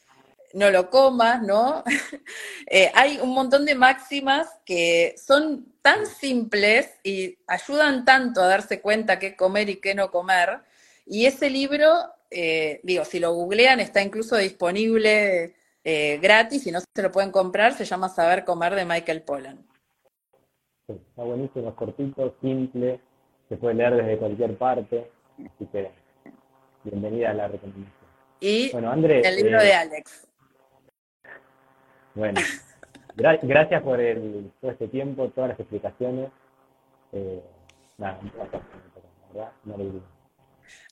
no lo comas, ¿no? <laughs> Eh, hay un montón de máximas que son tan simples y ayudan tanto a darse cuenta qué comer y qué no comer. Y ese libro, eh, digo, si lo googlean, está incluso disponible eh, gratis, y no se lo pueden comprar, se llama Saber Comer de Michael Pollan. está buenísimo, es cortito, simple, se puede leer desde cualquier parte, así que bienvenida a la recomendación. Y bueno, el libro de eh, Alex. Bueno, <laughs> gracias por el, todo este tiempo, todas las explicaciones. Eh, nada, un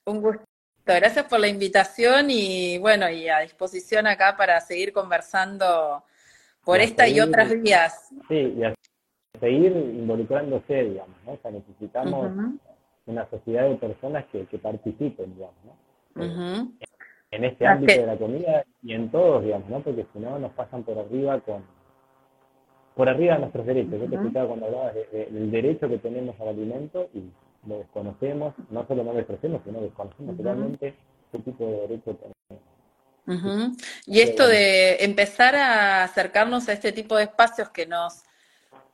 Un gusto. Gracias por la invitación y bueno, y a disposición acá para seguir conversando por esta y otras vías. Sí, y a seguir involucrándose, digamos, ¿no? O sea, necesitamos una sociedad de personas que, participen, digamos, ¿no? En este ámbito de la comida y en todos, digamos, ¿no? Porque si no nos pasan por arriba con por arriba de nuestros derechos. Yo te explicaba cuando hablabas del derecho que tenemos al alimento y lo desconocemos, no solo no lo expresemos, sino desconocemos realmente qué tipo de derecho tenemos. Y esto de empezar a acercarnos a este tipo de espacios que nos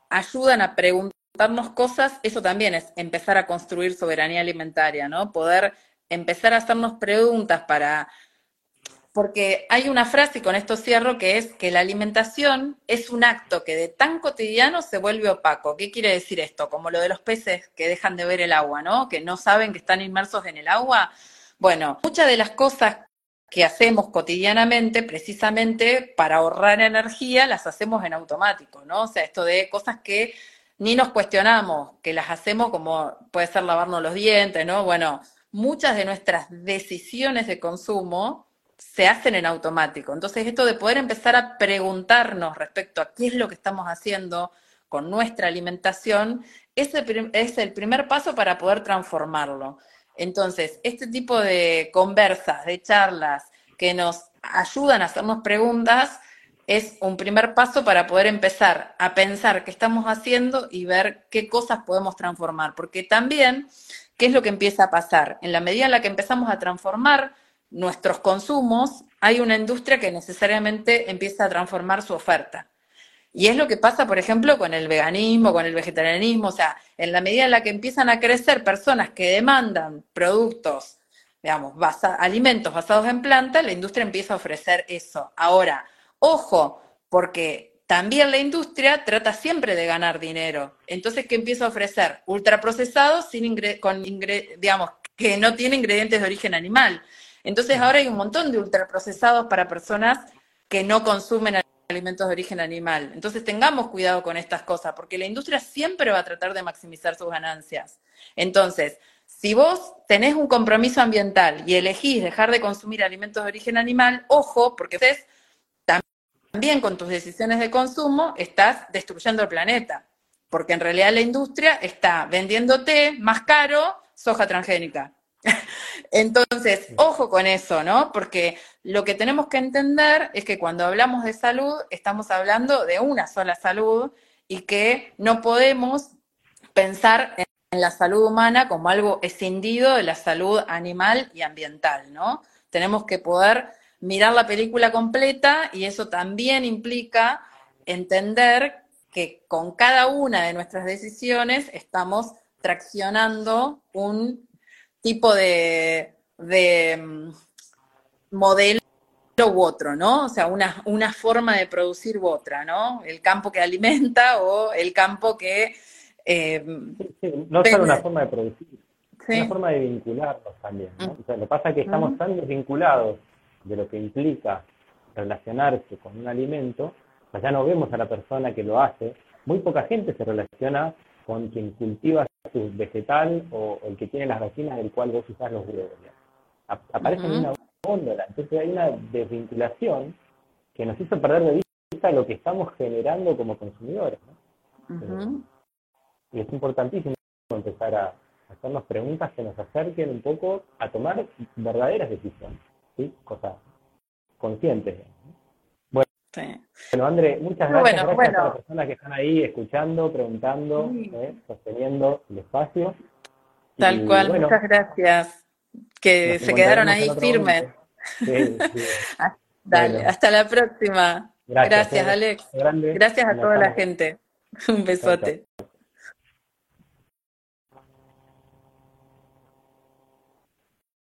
ayudan a preguntarnos cosas, eso también es empezar a construir soberanía alimentaria, ¿no? Poder empezar a hacernos preguntas para porque hay una frase, y con esto cierro, que es que la alimentación es un acto que de tan cotidiano se vuelve opaco. ¿Qué quiere decir esto? Como lo de los peces que dejan de ver el agua, ¿no? Que no saben que están inmersos en el agua. Bueno, muchas de las cosas que hacemos cotidianamente, precisamente para ahorrar energía, las hacemos en automático, ¿no? O sea, esto de cosas que ni nos cuestionamos, que las hacemos como puede ser lavarnos los dientes, ¿no? Bueno, muchas de nuestras decisiones de consumo se hacen en automático. Entonces, esto de poder empezar a preguntarnos respecto a qué es lo que estamos haciendo con nuestra alimentación, es el, primer paso para poder transformarlo. Entonces, este tipo de conversas, de charlas que nos ayudan a hacernos preguntas, es un primer paso para poder empezar a pensar qué estamos haciendo y ver qué cosas podemos transformar. Porque también, ¿qué es lo que empieza a pasar? En la medida en la que empezamos a transformar nuestros consumos, hay una industria que necesariamente empieza a transformar su oferta. Y es lo que pasa, por ejemplo, con el veganismo, con el vegetarianismo, o sea, en la medida en la que empiezan a crecer personas que demandan productos, digamos, alimentos basados en planta, la industria empieza a ofrecer eso. Ahora, ojo, porque también la industria trata siempre de ganar dinero. Entonces, ¿qué empieza a ofrecer? Ultraprocesados sin con digamos, que no tienen ingredientes de origen animal. Entonces ahora hay un montón de ultraprocesados para personas que no consumen alimentos de origen animal. Entonces tengamos cuidado con estas cosas, porque la industria siempre va a tratar de maximizar sus ganancias. Entonces, si vos tenés un compromiso ambiental y elegís dejar de consumir alimentos de origen animal, ojo, porque ustedes también con tus decisiones de consumo estás destruyendo el planeta, porque en realidad la industria está vendiéndote más caro soja transgénica. <laughs> Entonces, ojo con eso, ¿no? Porque lo que tenemos que entender es que cuando hablamos de salud, estamos hablando de una sola salud y que no podemos pensar en la salud humana como algo escindido de la salud animal y ambiental, ¿no? Tenemos que poder mirar la película completa y eso también implica entender que con cada una de nuestras decisiones estamos traccionando un tipo de, mm, modelo u otro, ¿no? O sea, una, una forma de producir u otra, ¿no? El campo que alimenta o el campo que... Eh, no solo una forma de producir, una forma de vincularnos también, ¿no? O sea, lo que pasa es que estamos tan desvinculados de lo que implica relacionarse con un alimento, o sea, ya no vemos a la persona que lo hace, muy poca gente se relaciona con quien cultiva su vegetal o, el que tiene las gallinas del cual vos usás los huevos. Aparece una góndola, entonces hay una desvinculación que nos hizo perder de vista lo que estamos generando como consumidores. Eh, y es importantísimo empezar a hacernos preguntas que nos acerquen un poco a tomar verdaderas decisiones, ¿sí? cosas conscientes. Bueno, André, muchas gracias, gracias a las personas que están ahí escuchando, preguntando, ¿eh? sosteniendo el espacio. Tal cual, muchas gracias. Que se quedaron ahí firmes. <laughs> Ah, dale, hasta la próxima. Gracias, ¿eh? Alex. Gracias a toda la gente. <laughs> Un besote.